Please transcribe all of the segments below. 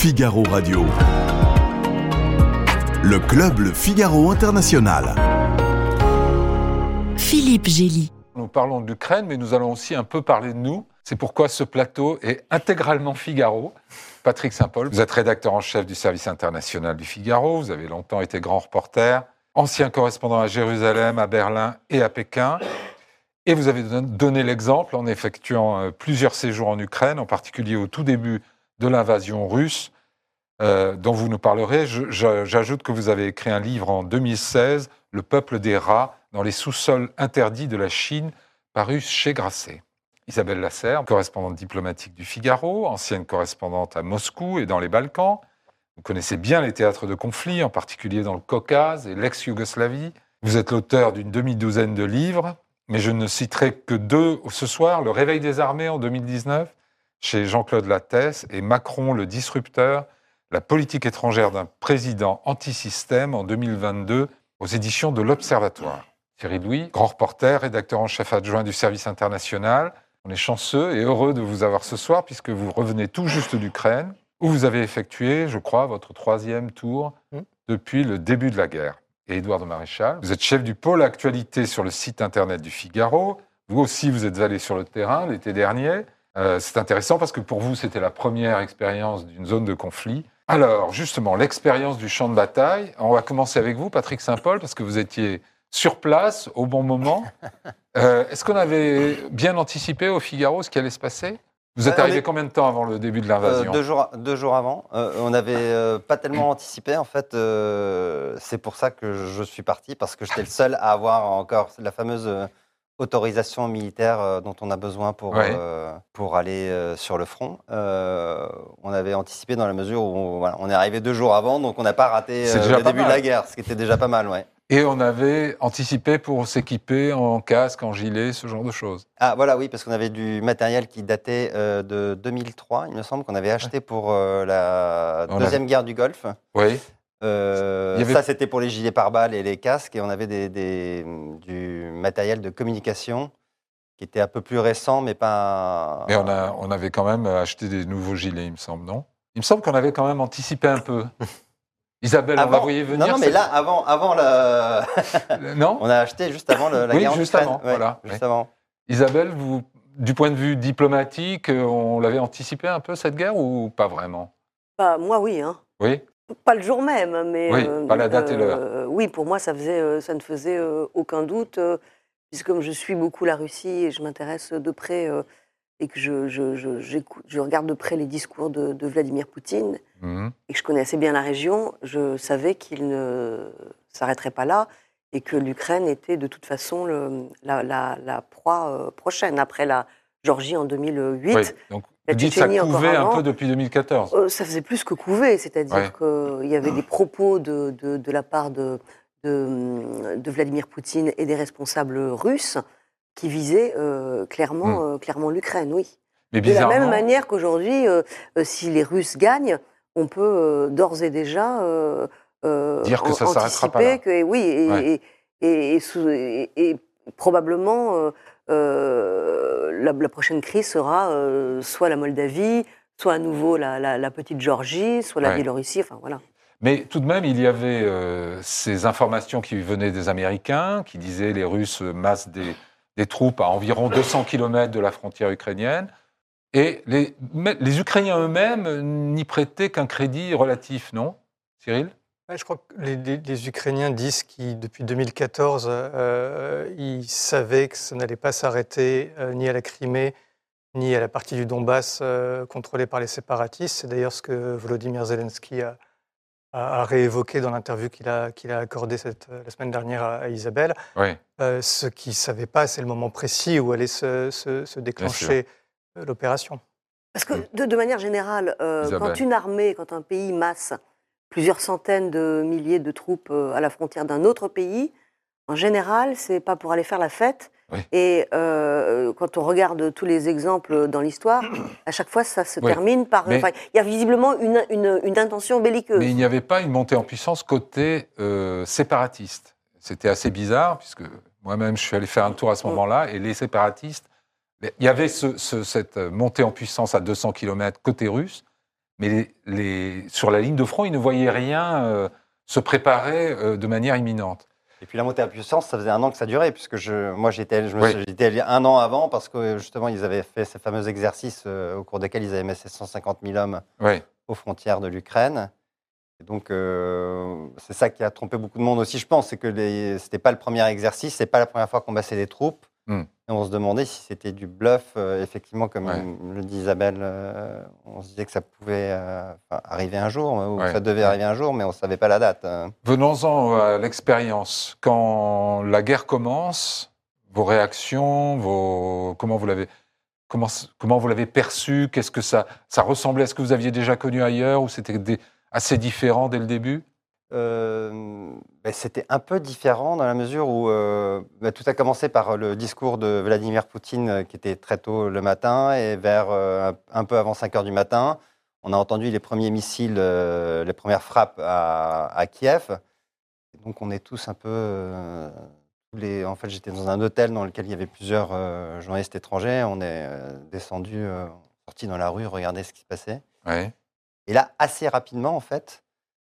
Figaro Radio. Le club Le Figaro International. Philippe Gély. Nous parlons de l'Ukraine, mais nous allons aussi un peu parler de nous. C'est pourquoi ce plateau est intégralement Figaro. Patrick Saint-Paul, vous êtes rédacteur en chef du service international du Figaro. Vous avez longtemps été grand reporter, ancien correspondant à Jérusalem, à Berlin et à Pékin. Et vous avez donné l'exemple en effectuant euh, plusieurs séjours en Ukraine, en particulier au tout début de l'invasion russe, euh, dont vous nous parlerez. J'ajoute que vous avez écrit un livre en 2016, Le peuple des rats, dans les sous-sols interdits de la Chine, paru chez Grasset. Isabelle Lasserre, correspondante diplomatique du Figaro, ancienne correspondante à Moscou et dans les Balkans. Vous connaissez bien les théâtres de conflit, en particulier dans le Caucase et l'ex-Yougoslavie. Vous êtes l'auteur d'une demi-douzaine de livres, mais je ne citerai que deux ce soir, Le Réveil des armées en 2019, chez Jean-Claude Lattès, et Macron le disrupteur, la politique étrangère d'un président anti-système en 2022, aux éditions de l'Observatoire. Thierry Louis, grand reporter, rédacteur en chef adjoint du service international. On est chanceux et heureux de vous avoir ce soir, puisque vous revenez tout juste d'Ukraine, où vous avez effectué, je crois, votre troisième tour mmh. depuis le début de la guerre et Édouard de Maréchal. Vous êtes chef du pôle actualité sur le site internet du Figaro. Vous aussi, vous êtes allé sur le terrain l'été dernier. Euh, c'est intéressant parce que pour vous, c'était la première expérience d'une zone de conflit. Alors, justement, l'expérience du champ de bataille. On va commencer avec vous, Patrick Saint-Paul, parce que vous étiez sur place au bon moment. Euh, est-ce qu'on avait bien anticipé au Figaro ce qui allait se passer? Vous êtes arrivé combien de temps avant le début de l'invasion? Euh, deux, jours, deux jours avant. Euh, on n'avait euh, pas tellement anticipé. En fait, c'est pour ça que je suis parti, parce que j'étais le seul à avoir encore la fameuse autorisation militaire dont on a besoin pour, pour aller sur le front. on avait anticipé dans la mesure où on, est arrivé deux jours avant, donc on n'a pas raté le début de la guerre, ce qui était déjà pas mal. Ouais. Et on avait anticipé pour s'équiper en casque, en gilet, ce genre de choses. Ah voilà, oui, parce qu'on avait du matériel qui datait euh, de 2003, il me semble, qu'on avait acheté pour euh, la deuxième guerre du Golfe. Oui. Euh, ça, c'était pour les gilets pare-balles et les casques, et on avait des, du matériel de communication qui était un peu plus récent, mais pas. Mais on, a, on avait quand même acheté des nouveaux gilets, il me semble, non? Il me semble qu'on avait quand même anticipé un peu. Isabelle, on la voyait venir. Non, non, mais là, avant, avant le. non? On a acheté juste avant le, la oui, guerre juste avant, voilà. Juste avant. Isabelle, vous, du point de vue diplomatique, euh, on l'avait anticipé un peu cette guerre ou pas vraiment? Bah, Moi, oui. Hein. Oui? Pas le jour même, mais. Oui, pas la date et l'heure. Euh, oui, pour moi, ça, faisait, euh, ça ne faisait aucun doute, puisque comme je suis beaucoup la Russie et je m'intéresse de près et que je, je, je, regarde de près les discours de, Vladimir Poutine mhm. et que je connais assez bien la région, je savais qu'il ne s'arrêterait pas là et que l'Ukraine était de toute façon le, la, la, proie euh, prochaine après la Géorgie en 2008. Oui, donc vous dites ça couvait un peu depuis 2014 euh, Ça faisait plus que couver, c'est-à-dire qu'il y avait des propos de, de, de la part de, de, Vladimir Poutine et des responsables russes qui visait euh, clairement, hmm. euh, clairement l'Ukraine, oui. Mais de la même manière qu'aujourd'hui, euh, si les Russes gagnent, on peut d'ores et déjà dire que ça s'arrêtera pas là. Que, oui, et, et, et, probablement la, la, prochaine crise sera soit la Moldavie, soit à nouveau la, la, petite Géorgie, soit la Biélorussie, enfin voilà. Mais tout de même, il y avait ces informations qui venaient des Américains, qui disaient les Russes massent des, des troupes à environ 200 km de la frontière ukrainienne. Et les, les Ukrainiens eux-mêmes n'y prêtaient qu'un crédit relatif, non Cyril? Je crois que les, Ukrainiens disent qu'ils, depuis 2014, euh, ils savaient que ça n'allait pas s'arrêter euh, ni à la Crimée, ni à la partie du Donbass euh, contrôlée par les séparatistes. C'est d'ailleurs ce que Volodymyr Zelensky a, a, réévoqué dans l'interview qu'il a, qu'il a accordée la semaine dernière à, Isabelle. Euh, ce qu'il ne savait pas, c'est le moment précis où allait se, se, déclencher l'opération. Parce que de, manière générale, quand une armée, quand un pays masse plusieurs centaines de milliers de troupes à la frontière d'un autre pays, en général, c'est pas pour aller faire la fête, et euh, quand on regarde tous les exemples dans l'histoire, à chaque fois, ça se termine par. il y a visiblement une, une, intention belliqueuse. Mais il n'y avait pas une montée en puissance côté euh, séparatiste. C'était assez bizarre, puisque moi-même, je suis allé faire un tour à ce mm. moment-là, et les séparatistes. Il y avait ce, cette montée en puissance à 200 km côté russe, mais les, sur la ligne de front, ils ne voyaient rien euh, se préparer euh, de manière imminente. Et puis la montée en puissance, ça faisait un an que ça durait, puisque je, moi j'étais je Oui. allé un an avant, parce que justement ils avaient fait ces fameux exercices euh, au cours desquels ils avaient mis ces 150 000 hommes Oui, aux frontières de l'Ukraine. Et donc c'est ça qui a trompé beaucoup de monde aussi, je pense, c'est que ce n'était pas le premier exercice, c'est pas la première fois qu'on baissait des troupes. Hmm. Et on se demandait si c'était du bluff, euh, effectivement, comme Ouais. le dit Isabelle, euh, on se disait que ça pouvait euh, arriver un jour, ou Ouais. ça devait arriver un jour, mais on ne savait pas la date. hein. Venons-en à l'expérience. Quand la guerre commence, vos réactions, vos... comment vous l'avez comment, comment vous l'avez perçu? Qu'est-ce que ça ça ressemblait? À ce que vous aviez déjà connu ailleurs ou c'était des- assez différent dès le début? Euh, ben, C'était un peu différent dans la mesure où euh, ben, tout a commencé par le discours de Vladimir Poutine euh, qui était très tôt le matin et vers euh, un peu avant 5 heures du matin, on a entendu les premiers missiles, les premières frappes à, à Kiev. Et donc on est tous un peu... les, en fait, j'étais dans un hôtel dans lequel il y avait plusieurs journalistes étrangers. On est descendu, sorti dans la rue, regarder ce qui se passait. Ouais. Et là, assez rapidement, en fait,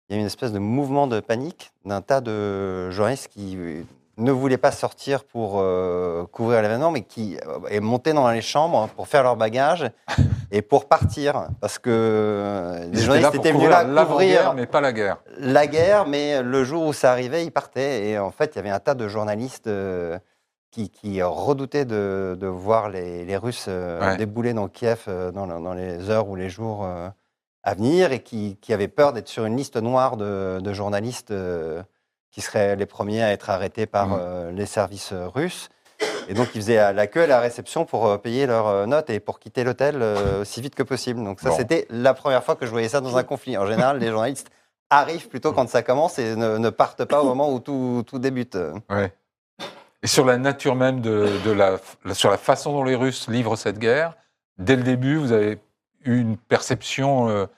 il y a eu une espèce de mouvement de panique d'un tas de journalistes qui euh, ne voulaient pas sortir pour euh, couvrir l'événement, mais qui euh, est monté dans les chambres pour faire leur bagage et pour partir. Parce que euh, les journalistes étaient venus couvrir là couvrir mais pas la guerre. la guerre, mais le jour où ça arrivait, ils partaient. Et en fait, il y avait un tas de journalistes euh, qui, qui redoutaient de, de voir les, les Russes euh, Ouais. débouler dans Kiev euh, dans, le- dans les heures ou les jours euh, à venir et qui, qui avaient peur d'être sur une liste noire de, de journalistes euh, qui seraient les premiers à être arrêtés par Mhm. euh, les services russes. Et donc, ils faisaient la queue à la réception pour euh, payer leurs notes et pour quitter l'hôtel aussi vite que possible. Donc, ça, Bon. c'était la première fois que je voyais ça dans un conflit. En général, les journalistes arrivent plutôt quand ça commence et ne, ne partent pas au moment où tout, tout débute. Ouais. Et sur la nature même de, de la, sur la façon dont les Russes livrent cette guerre, dès le début, vous avez eu une perception,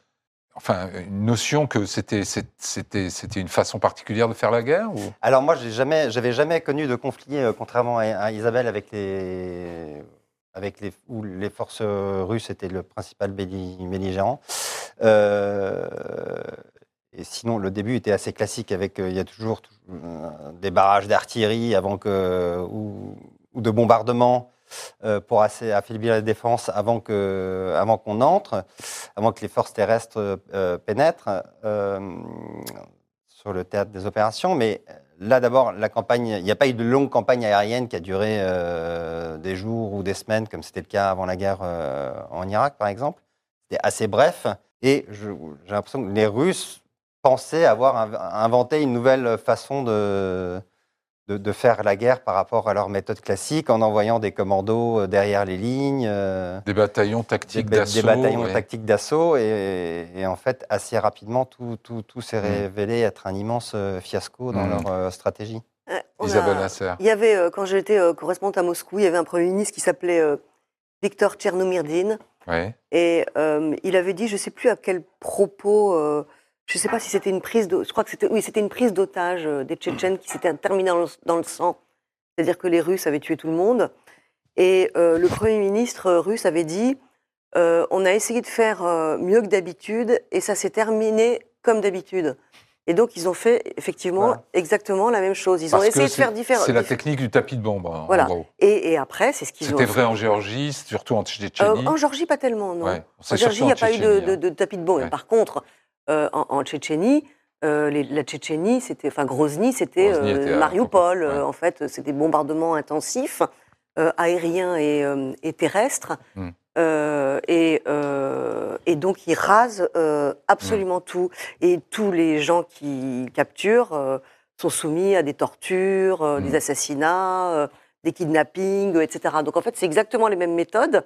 une notion que c'était c'était c'était une façon particulière de faire la guerre Alors moi, j'ai jamais, j'avais jamais connu de conflit, euh, contrairement à, Isabelle, avec les, avec les, où les forces euh, russes étaient le principal belli- belligérant. Euh, et sinon, le début était assez classique, avec il y a toujours des barrages d'artillerie avant que ou, de bombardements pour affaiblir la défense avant que, avant qu'on entre, avant que les forces terrestres euh, pénètrent. Euh, sur le théâtre des opérations. Mais là, d'abord, la campagne, il n'y a pas eu de longue campagne aérienne qui a duré euh, des jours ou des semaines, comme c'était le cas avant la guerre euh, en Irak, par exemple. C'était assez bref. Et j'ai l'impression que les Russes pensaient avoir inv- inventé une nouvelle façon de, de, de faire la guerre par rapport à leur méthode classique, en envoyant des commandos euh, derrière les lignes. euh, des bataillons tactiques d'assaut des bataillons ouais. tactiques d'assaut et, et en fait assez rapidement tout, tout, tout s'est Mm. révélé être un immense euh, fiasco dans Mm. leur euh, stratégie. Ouais, Isabelle a- Lasserre. Il y avait, euh, quand j'étais euh, correspondante à Moscou, il y avait un Premier ministre qui s'appelait euh, Viktor Tchernomyrdine. Ouais. Et euh, il avait dit, je ne sais plus à quel propos, euh, je ne sais pas si c'était une prise de, je crois que c'était, oui, c'était une prise d'otage euh, des Tchétchènes qui s'était terminée dans le, dans le sang. C'est-à-dire que les Russes avaient tué tout le monde. Et euh, le Premier ministre euh, russe avait dit, euh, on a essayé de faire euh, mieux que d'habitude et ça s'est terminé comme d'habitude. Et donc ils ont fait effectivement Voilà. exactement la même chose. Ils ont Parce essayé de faire différent. C'est la technique du tapis de bombe, en Voilà. gros. Et, et après, c'est ce qu'ils ont C'était vrai en Géorgie, surtout en Euh, Tchétchénie. en Georgie, pas tellement, non. Ouais. En Géorgie, il n'y a en pas eu de, Tchétchénie, de- hein. de tapis de bombe. Ouais. Par contre, euh, en, en Tchétchénie, euh, les- la Tchétchénie, c'était, enfin Grozny, c'était euh, Mariupol. ouais. euh, En fait, c'était bombardements intensifs, aériens et, et terrestres. Mm. Euh, et, et donc, ils rasent absolument Mm. tout. Et tous les gens qui capturent sont soumis à des tortures, Mm. des assassinats, euh, des kidnappings, etc. Donc, en fait, c'est exactement les mêmes méthodes.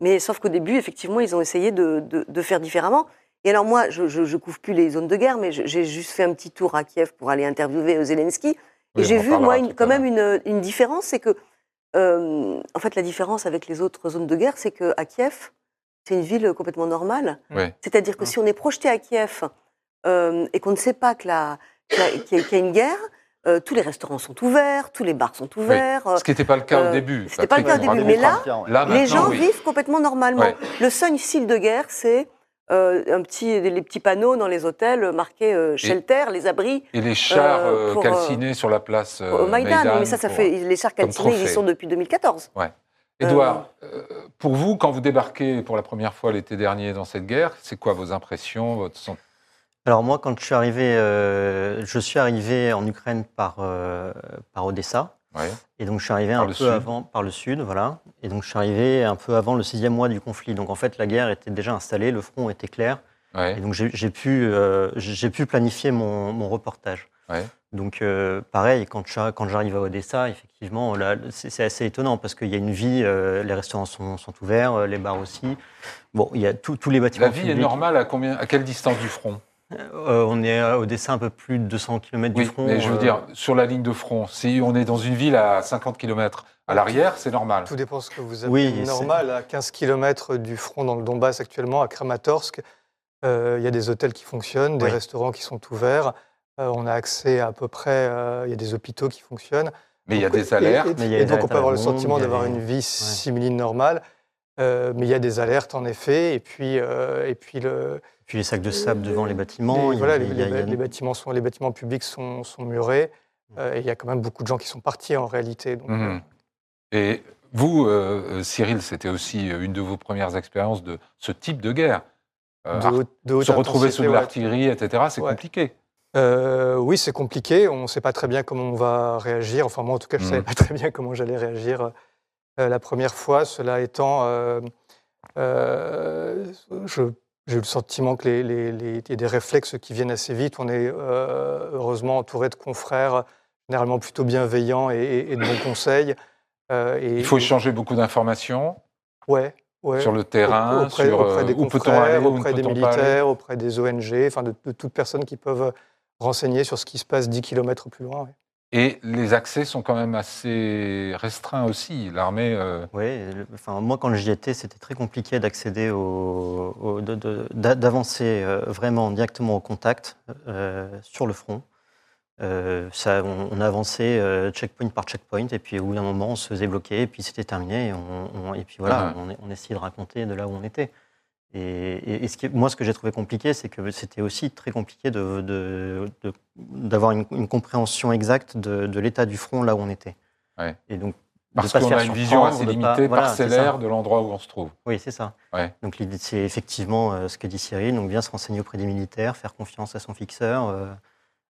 Mais sauf qu'au début, effectivement, ils ont essayé de, de- de faire différemment. Et alors moi, je, je, je couvre plus les zones de guerre, mais j'ai juste fait un petit tour à Kiev pour aller interviewer euh, Zelensky. Oui, et j'ai vu, moi, une- quand même une, une différence, c'est que, euh, en fait, la différence avec les autres zones de guerre, c'est qu'à Kiev, c'est une ville complètement normale. C'est-à-dire que Mm. si on est projeté à Kiev euh, et qu'on ne sait pas qu'il y, a- qu'il y y a une guerre, euh, tous les restaurants sont ouverts, tous les bars sont ouverts. Ce qui n'était pas le cas euh, au début. c'était pas le cas au début, mais là, les gens oui. vivent complètement normalement. Le seul signe de guerre, c'est euh, un petit, les petits panneaux dans les hôtels marqués euh, shelter, les abris. Et les chars Euh, euh, pour, calcinés sur la place euh, au Maïdan, Maïdan mais ça, ça pour- fait les chars calcinés, ils y sont depuis 2014. Édouard, euh, pour vous, quand vous débarquez pour la première fois l'été dernier dans cette guerre, c'est quoi vos impressions, votre sent- Alors moi, quand je suis arrivé, euh, je suis arrivé en Ukraine par, euh, par Odessa. Ouais. Et donc je suis arrivé Par un peu sud. avant, par le sud, voilà. Et donc je suis arrivé un peu avant le sixième mois du conflit. Donc en fait, la guerre était déjà installée, le front était clair. Ouais. Et donc j'ai pu, euh, j'ai pu planifier mon, mon reportage. Ouais. Donc euh, pareil, quand j'arrive à Odessa, effectivement, c'est assez étonnant parce qu'il y a une vie, euh, les restaurants sont, sont ouverts, les bars aussi. Bon, il y a tous tous les bâtiments La vie est normale à, combien, à quelle distance du front? Euh, on est à Odessa un peu plus de 200 km Oui, du front. mais je veux euh, dire, sur la ligne de front, si on est dans une ville à 50 km à l'arrière, c'est normal. Tout dépend de ce que vous avez Oui, c'est- normal. À 15 km du front dans le Donbass actuellement, à Kramatorsk, euh, il y a des hôtels qui fonctionnent, des Oui. restaurants qui sont ouverts. euh, on a accès à, à peu près, euh, il y a des hôpitaux qui fonctionnent. Mais il y a des alertes. Et, donc on peut avoir le sentiment d'avoir des- une vie similine normale. Euh, mais il y a des alertes en effet. Et puis, euh, et puis le, Puis les sacs de sable devant les bâtiments. les, voilà, a- bâtiments sont, les bâtiments publics sont, sont murés. euh, et il y a quand même beaucoup de gens qui sont partis en réalité. Donc, Mhm. Et vous, Cyril, c'était aussi une de vos premières expériences de ce type de guerre. Euh, de haute- de haute se retrouver sous de ouais. l'artillerie, etc., c'est Ouais. compliqué. Euh, oui, c'est compliqué. On ne sait pas très bien comment on va réagir. Enfin, moi, en tout cas, je ne Mhm. savais pas très bien comment j'allais réagir euh, la première fois. Cela étant, euh, euh, je- j'ai eu le sentiment que les, les- les- il y a des réflexes qui viennent assez vite. On est euh, heureusement entouré de confrères généralement plutôt bienveillants et, de bons conseils. Euh, et, Il faut échanger beaucoup d'informations ouais, ouais. sur le terrain, auprès, sur auprès euh, des confrères, aller, auprès des militaires, auprès des ONG, enfin de, de toutes personnes qui peuvent renseigner sur ce qui se passe 10 km plus loin. ouais. Et les accès sont quand même assez restreints aussi. L'armée. euh, Oui, enfin, moi quand j'y étais, c'était très compliqué d'accéder au, d'avancer euh, vraiment directement au contact euh, sur le front. Euh, ça, on, on avançait checkpoint par checkpoint et puis au bout d'un moment on se faisait bloquer et puis c'était terminé et, on- on- et puis voilà, Ah. on, on essayait de raconter de là où on était. Et, et- et ce qui est- moi ce que j'ai trouvé compliqué, c'est que c'était aussi très compliqué de- de- de- d'avoir une, une compréhension exacte de, l'état du front là où on était. Ouais. Et donc parce qu'on a une vision assez pas- limitée, voilà, parcellaire de l'endroit où on se trouve. Oui, c'est ça. Ouais. Donc c'est effectivement euh, ce que dit Cyril, donc bien se renseigner auprès des militaires, faire confiance à son fixeur. euh,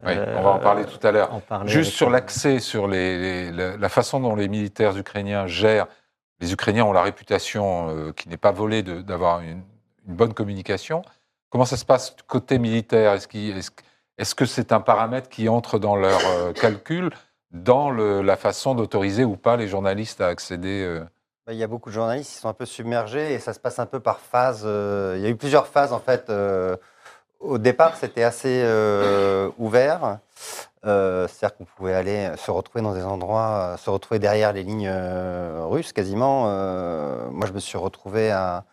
Oui, euh, on va en parler tout à l'heure. Juste sur l'accès, sur les, les- la, façon dont les militaires ukrainiens gèrent. Les Ukrainiens ont la réputation, euh, qui n'est pas volée, d'avoir une, une bonne communication. Comment ça se passe côté militaire? Est-ce que- c'est un paramètre qui entre dans leur euh, calcul, dans la façon d'autoriser ou pas les journalistes à accéder euh, Bah, Il y a beaucoup de journalistes qui sont un peu submergés et ça se passe un peu par phase. euh, il y a eu plusieurs phases en fait. au départ, c'était assez ouvert. C'est-à-dire qu'on pouvait aller se retrouver dans des endroits, se retrouver derrière les lignes russes quasiment. Moi, je me suis retrouvé à,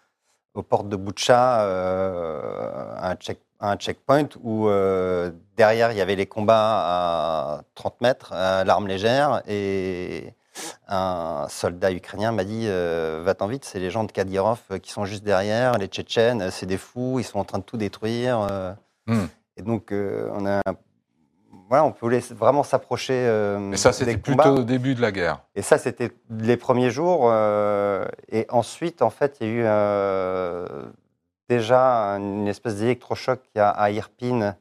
aux portes de Butcha, euh, un, check- à un checkpoint où euh, derrière il y avait les combats à 30 mètres, à l'arme légère et un soldat ukrainien m'a dit euh, Va-t'en vite, c'est les gens de Kadyrov qui sont juste derrière, les Tchétchènes, c'est des fous, ils sont en train de tout détruire. euh. Hmm. Et donc, on a. Voilà, on pouvait vraiment s'approcher. euh, Et ça, c'était plutôt au début de la guerre. Et ça, c'était les premiers jours. euh, et ensuite, en fait, il y a eu euh, déjà une espèce d'électrochoc à Irpin,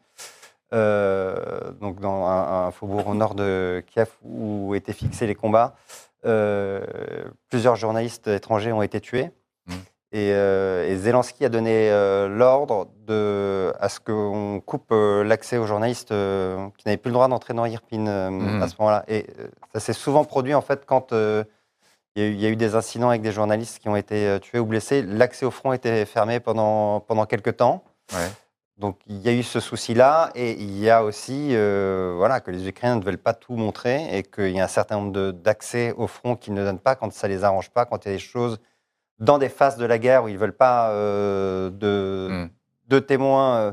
euh, donc dans un, un faubourg au nord de Kiev où étaient fixés les combats. Plusieurs journalistes étrangers ont été tués. Et, euh, et Zelensky a donné euh, l'ordre à ce qu'on coupe euh, l'accès aux journalistes qui n'avaient plus le droit d'entrer dans Irpin Mhm. à ce moment-là. Et ça s'est souvent produit en fait quand il y, a eu- des incidents avec des journalistes qui ont été tués ou blessés. L'accès au front était fermé pendant, pendant quelques temps. Ouais. Donc il y a eu ce souci-là et il y a aussi euh, voilà, que les Ukrainiens ne veulent pas tout montrer et qu'il y a un certain nombre d'accès au front qu'ils ne donnent pas quand ça les arrange pas, quand il y a des choses dans des phases de la guerre où ils ne veulent pas euh, de, Mm. de témoins, euh,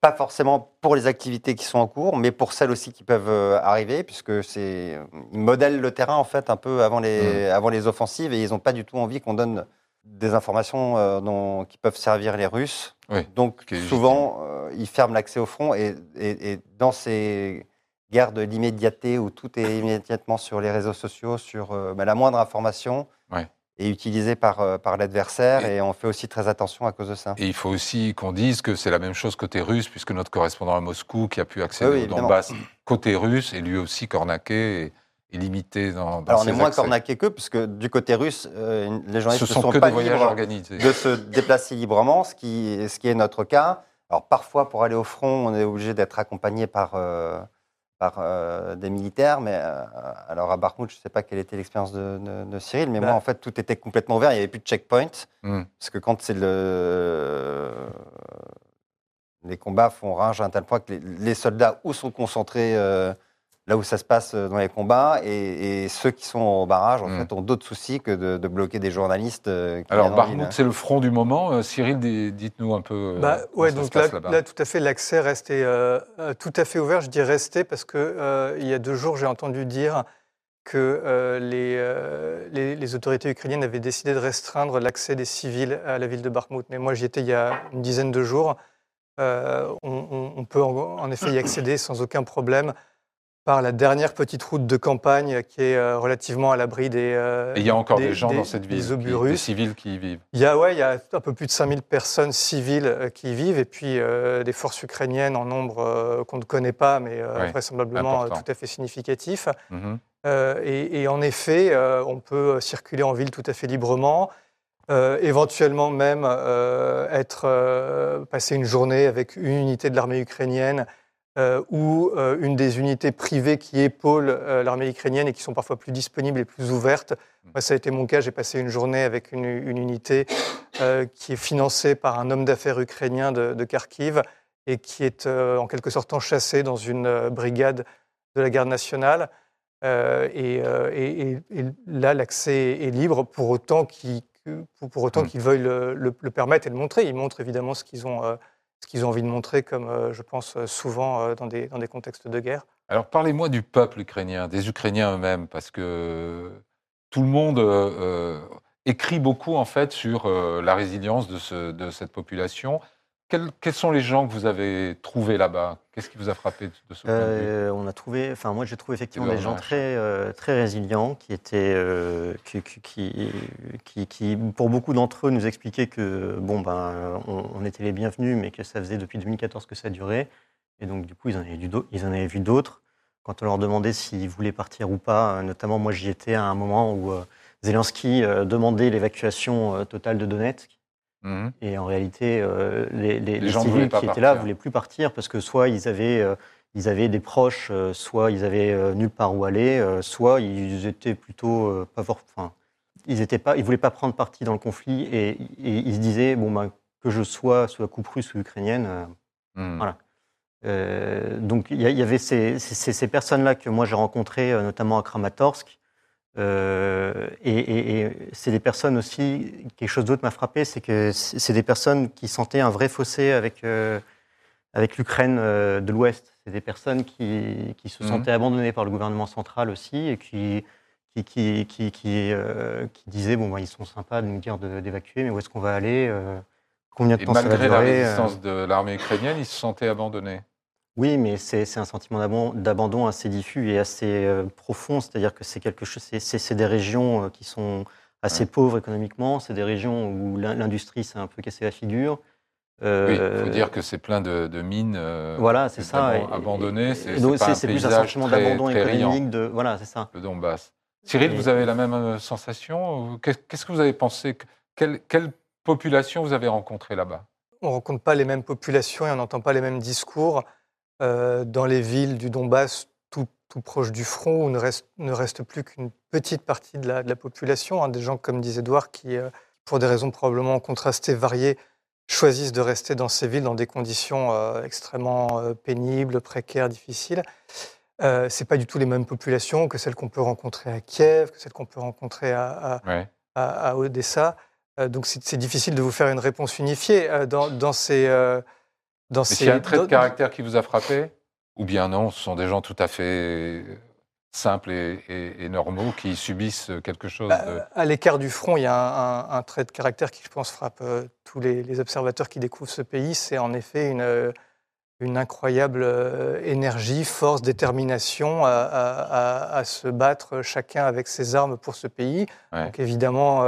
pas forcément pour les activités qui sont en cours, mais pour celles aussi qui peuvent euh, arriver, puisque c'est ils modèlent le terrain en fait un peu avant les, avant les offensives et ils n'ont pas du tout envie qu'on donne des informations dont- qui peuvent servir les Russes. Oui, Donc souvent, ils ferment l'accès au front et, et- et dans ces guerres de l'immédiateté où tout est immédiatement sur les réseaux sociaux, sur euh, bah, la moindre information Ouais. Est utilisée par, euh, par l'adversaire et on fait aussi très attention à cause de ça. Et il faut aussi qu'on dise que c'est la même chose côté russe, puisque notre correspondant à Moscou, qui a pu accéder Oui, au. Donbass côté russe, est lui aussi cornaqué et, et limité dans, dans Alors on est moins cornaqué qu'eux, puisque du côté russe, euh, les journalistes ne sont sont que pas des voyages organisés. de se déplacer librement, ce qui, ce qui est notre cas. Alors parfois, pour aller au front, on est obligé d'être accompagné par, euh, par euh, des militaires. Mais euh, alors à Bakhmut, je ne sais pas quelle était l'expérience de, de- de Cyril, mais Bah. moi, en fait, tout était complètement ouvert. Il n'y avait plus de checkpoint. Hmm. Parce que quand c'est le... les combats font rage à un tel point que les, les soldats où sont concentrés euh, là où ça se passe euh, dans les combats et, et ceux qui sont au barrage en Mm. fait ont d'autres soucis que de, de bloquer des journalistes. euh, qui Alors, Barmout, c'est le front du moment. Euh, Cyril, di- dites-nous un peu. Bah, comment ouais, ça donc se passe là, tout à fait, l'accès restait euh, tout à fait ouvert. Je dis resté parce que euh, il y a deux jours, j'ai entendu dire que euh, les, euh, les, les autorités ukrainiennes avaient décidé de restreindre l'accès des civils à la ville de Bakhmut. Mais moi, j'y étais il y a une dizaine de jours. Euh, on, on- on peut en, en effet y accéder sans aucun problème par la dernière petite route de campagne qui est euh, relativement à l'abri des. euh, Et il y a encore des, des- gens des- dans cette ville, des qui- civils qui y vivent. Il y a, ouais, il y a un peu plus de 5000 personnes civiles euh, qui y vivent et puis euh, des forces ukrainiennes en nombre euh, qu'on ne connaît pas, mais euh, vraisemblablement important. tout à fait significatif. Mhm. Et, et en effet, on peut circuler en ville tout à fait librement, éventuellement même être passer une journée avec une unité de l'armée ukrainienne euh, ou euh, une des unités privées qui épaulent euh, l'armée ukrainienne et qui sont parfois plus disponibles et plus ouvertes. Moi, ça a été mon cas. J'ai passé une journée avec une, une unité euh, qui est financée par un homme d'affaires ukrainien de, de Kharkiv et qui est en quelque sorte enchâssé dans une brigade de la garde nationale. Et, et- et- et là, l'accès est libre pour autant qu'ils que- pour, pour autant Mm. qu'ils veuillent le, le- le permettre et le montrer. Ils montrent évidemment ce qu'ils ont, ce qu'ils ont envie de montrer, comme euh, je pense euh, souvent euh, dans, des, contextes de guerre. Alors, parlez-moi du peuple ukrainien, des Ukrainiens eux-mêmes, parce que tout le monde écrit beaucoup, en fait, sur la résilience de, ce- de cette population. Quels, quels sont les gens que vous avez trouvés là-bas? Qu'est-ce qui vous a frappé de ce point de vue? Euh, on a trouvé, enfin moi j'ai trouvé effectivement des gens très euh, très résilients qui étaient euh, qui, qui, qui, pour beaucoup d'entre eux nous expliquaient que bon ben on, on était les bienvenus mais que ça faisait depuis 2014 que ça durait. Et donc du coup ils en avaient, vu d'au- ils en avaient vu d'autres. Quand on leur demandait s'ils voulaient partir ou pas notamment moi j'y étais à un moment où Zelensky demandait l'évacuation totale de Donetsk Mhm. et en réalité, euh, les, les- Les les gens ne civils qui étaient là partir. voulaient plus partir parce que soit ils avaient, euh, ils avaient des proches, euh, soit ils avaient nulle part où aller, soit ils étaient plutôt pas enfin, ils étaient pas, ils voulaient pas prendre parti dans le conflit et, et ils se disaient bon ben que je sois sous la coupe russe ou ukrainienne. Mhm. Voilà. donc il y, avait ces, ces- ces personnes-là que moi j'ai rencontrées, notamment à Kramatorsk. Euh, et et- et c'est des personnes aussi, quelque chose d'autre m'a frappé, c'est que c'est des personnes qui sentaient un vrai fossé avec, euh, avec l'Ukraine euh, de l'Ouest. C'est des personnes qui, qui se Mhm. sentaient abandonnées par le gouvernement central aussi et qui, qui, qui, qui, qui, qui disaient bon, ben, ils sont sympas de nous dire d'évacuer, mais où est-ce qu'on va aller Combien de Et temps ça va malgré la durer résistance de l'armée ukrainienne, ils se sentaient abandonnés. Oui, mais c'est c'est un sentiment d'abandon assez diffus et assez euh, profond. C'est-à-dire que c'est quelque chose. c'est- des régions euh, qui sont assez Ouais. pauvres économiquement. C'est des régions où l'in- l'industrie s'est un peu cassé la figure. Oui, il Euh, faut dire que c'est plein de, de mines euh, Voilà, c'est ça. Et- abandonnées. C'est donc, c'est plus un sentiment d'abandon économique. De, voilà, c'est ça. le Donbass. Cyril, Et- vous avez la même sensation Qu'est- Qu'est-ce que vous avez pensé quelle, quelle population vous avez rencontrée là-bas? On ne rencontre pas les mêmes populations et on n'entend pas les mêmes discours. Euh, dans les villes du Donbass, tout, tout proche du front, où ne reste, ne reste plus qu'une petite partie de la, de la population, hein, des gens, comme disait Edouard, qui, euh, pour des raisons probablement contrastées, variées, choisissent de rester dans ces villes dans des conditions euh, extrêmement pénibles, précaires, difficiles. Euh, Ce pas du tout les mêmes populations que celles qu'on peut rencontrer à Kiev, que celles qu'on peut rencontrer à, à- Ouais. à, à Odessa. Euh, donc c'est c'est difficile de vous faire une réponse unifiée euh, dans, dans ces. Dans Mais ces s'il y a un trait de caractère qui vous a frappé Ou bien non, ce sont des gens tout à fait simples et, et- et normaux qui subissent quelque chose Bah, de... À l'écart du front, il y a un, un- un trait de caractère qui, je pense, frappe euh, tous les, les observateurs qui découvrent ce pays. C'est en effet une, euh, une incroyable euh, énergie, force, détermination à, à- à- à se battre chacun avec ses armes pour ce pays. Ouais. Donc évidemment,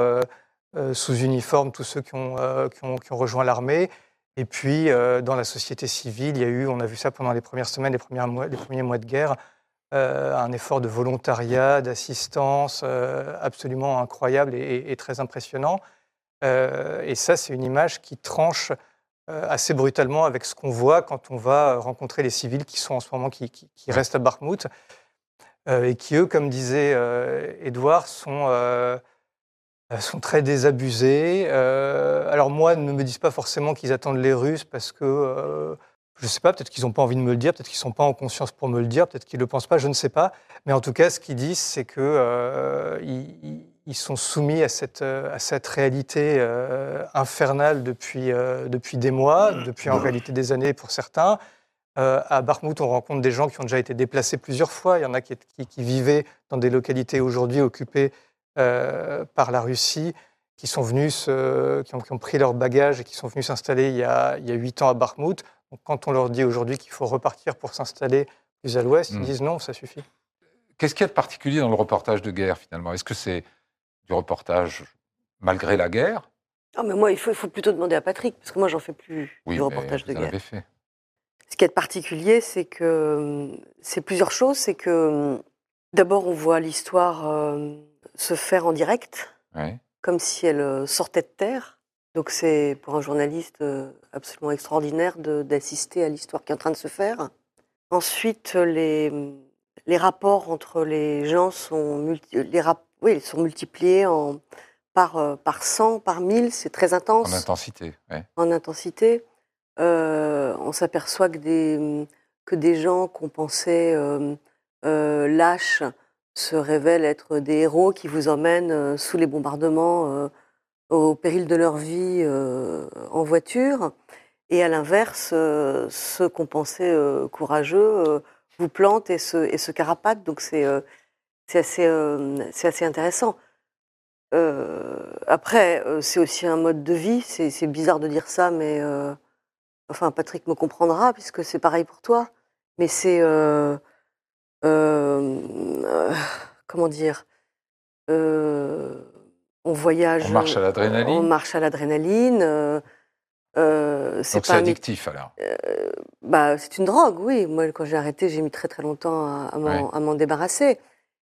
sous uniforme, tous ceux qui ont, qui ont, qui ont rejoint l'armée. Et puis, euh, dans la société civile, il y a eu, on a vu ça pendant les premières semaines, les, premières mois, les premiers mois de guerre, euh, un effort de volontariat, d'assistance euh, absolument incroyable et, et- et très impressionnant. Et ça, c'est une image qui tranche assez brutalement avec ce qu'on voit quand on va rencontrer les civils qui sont en ce moment, qui, qui- qui restent à Bakhmout, euh, et qui, eux, comme disait Édouard, sont, sont très désabusés. Euh, alors moi, ne me disent pas forcément qu'ils attendent les Russes parce que... euh, je ne sais pas, peut-être qu'ils n'ont pas envie de me le dire, peut-être qu'ils ne sont pas en conscience pour me le dire, peut-être qu'ils ne le pensent pas, je ne sais pas. Mais en tout cas, ce qu'ils disent, c'est qu'ils ils, sont soumis à cette, euh, réalité euh, infernale depuis, euh, depuis des mois, depuis en réalité des années pour certains. Euh, à Bakhmout, on rencontre des gens qui ont déjà été déplacés plusieurs fois. Il y en a qui, vivaient dans des localités aujourd'hui occupées euh, par la Russie, qui sont venus, se- qui, ont, qui ont pris leurs bagages et qui sont venus s'installer il y a il y a huit ans à Bakhmout. Donc, quand on leur dit aujourd'hui qu'il faut repartir pour s'installer plus à l'ouest, ils disent non, ça suffit. Qu'est-ce qu'il y a de particulier dans le reportage de guerre, finalement? Est-ce que c'est du reportage malgré la guerre? Ah, mais moi, il faut, il faut plutôt demander à Patrick, parce que moi, j'en fais plus Oui, du reportage de en guerre. avez fait. Ce qui est de particulier, c'est que c'est plusieurs choses. C'est que d'abord, on voit l'histoire euh, se faire en direct, Ouais. comme si elle euh, sortait de terre. Donc c'est pour un journaliste euh, absolument extraordinaire d'assister à l'histoire qui est en train de se faire. Ensuite, les, les rapports entre les gens sont, multi- les rap- oui, ils sont multipliés en, par, euh, par 100, par 1000. C'est très intense En intensité. ouais. en intensité. Euh, on s'aperçoit que des, que des gens qu'on pensait euh, euh, lâches se révèlent être des héros qui vous emmènent euh, sous les bombardements euh, au péril de leur vie euh, en voiture. Et à l'inverse, ceux qu'on pensait courageux vous plantent et se, et carapatent. Donc c'est assez, assez intéressant. Après, c'est aussi un mode de vie. C'est bizarre de dire ça, mais enfin, Patrick me comprendra puisque c'est pareil pour toi. Mais c'est comment dire euh, On voyage. On marche à l'adrénaline. On marche à l'adrénaline. euh, euh, c'est addictif, alors. bah, c'est une drogue, oui. Moi, quand j'ai arrêté, j'ai mis très très longtemps à, à m'en débarrasser.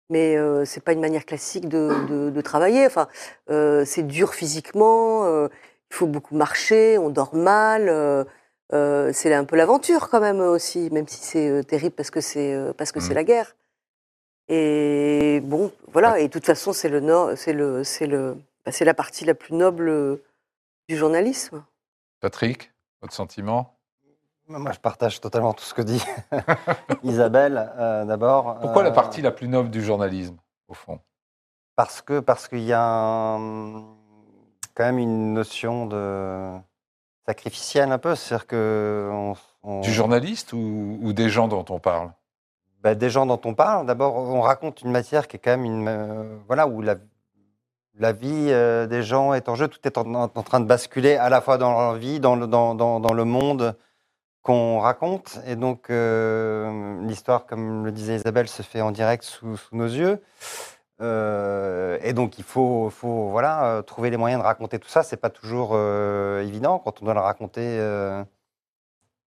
Mais euh, c'est pas une manière classique de, de- de travailler. Enfin, euh, c'est dur physiquement. euh, il faut beaucoup marcher. On dort mal. Euh, c'est un peu l'aventure quand même aussi, même si c'est euh, terrible parce que c'est euh, parce que c'est la guerre. Et bon, voilà. Et de toute façon, c'est le nord, c'est le, c'est le, bah, c'est la partie la plus noble du journalisme. Patrick, votre sentiment? Moi, je partage totalement tout ce que dit Isabelle, euh, d'abord. Pourquoi la partie la plus noble du journalisme, au fond? Parce que parce qu'il y a un- quand même une notion de sacrificielle un peu, c'est-à-dire que on- on- Du journaliste ou, ou des gens dont on parle? Bah, des gens dont on parle. D'abord, on raconte une matière qui est quand même une euh, voilà où la la vie euh, des gens est en jeu, tout est en, en- en train de basculer à la fois dans leur vie, dans le dans, dans, dans le monde qu'on raconte, et donc euh, l'histoire, comme le disait Isabelle, se fait en direct sous, sous nos yeux. Euh, et donc il faut, faut voilà, euh, trouver les moyens de raconter tout ça. C'est pas toujours euh, évident quand on doit le raconter euh,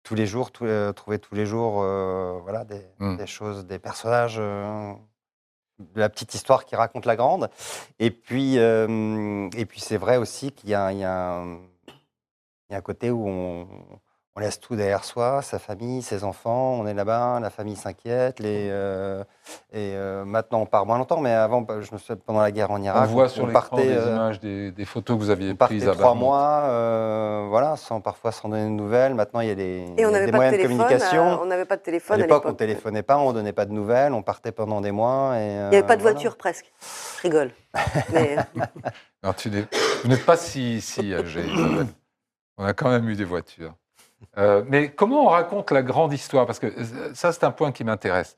tous les jours, tous les- trouver tous les jours voilà, des, Mm. des choses, des personnages, de la petite histoire qui raconte la grande. Et puis, et puis c'est vrai aussi qu'il y y, y a un côté où on, on laisse tout derrière soi, sa famille, ses enfants, on est là-bas, la famille s'inquiète, les, euh, et euh, maintenant on part moins longtemps, mais avant, bah, je me souviens pendant la guerre en On Irak, voit sur l'écran des euh, images, des, des photos que vous aviez on partait prises à trois mois, euh, voilà, sans parfois sans donner de nouvelles. Maintenant, il y a des, Et on a de moyens de téléphone. communication. on n'avait pas de à téléphone à l'époque, on l'époque. téléphonait pas, on donnait pas de nouvelles, on partait pendant des mois. Et, Il n'y avait pas de voilà. voiture presque. Je rigole. Mais Non, tu n'êtes pas si, si âgé. On a quand même eu des voitures. Euh, mais comment on raconte la grande histoire? Parce que euh, ça, c'est un point qui m'intéresse.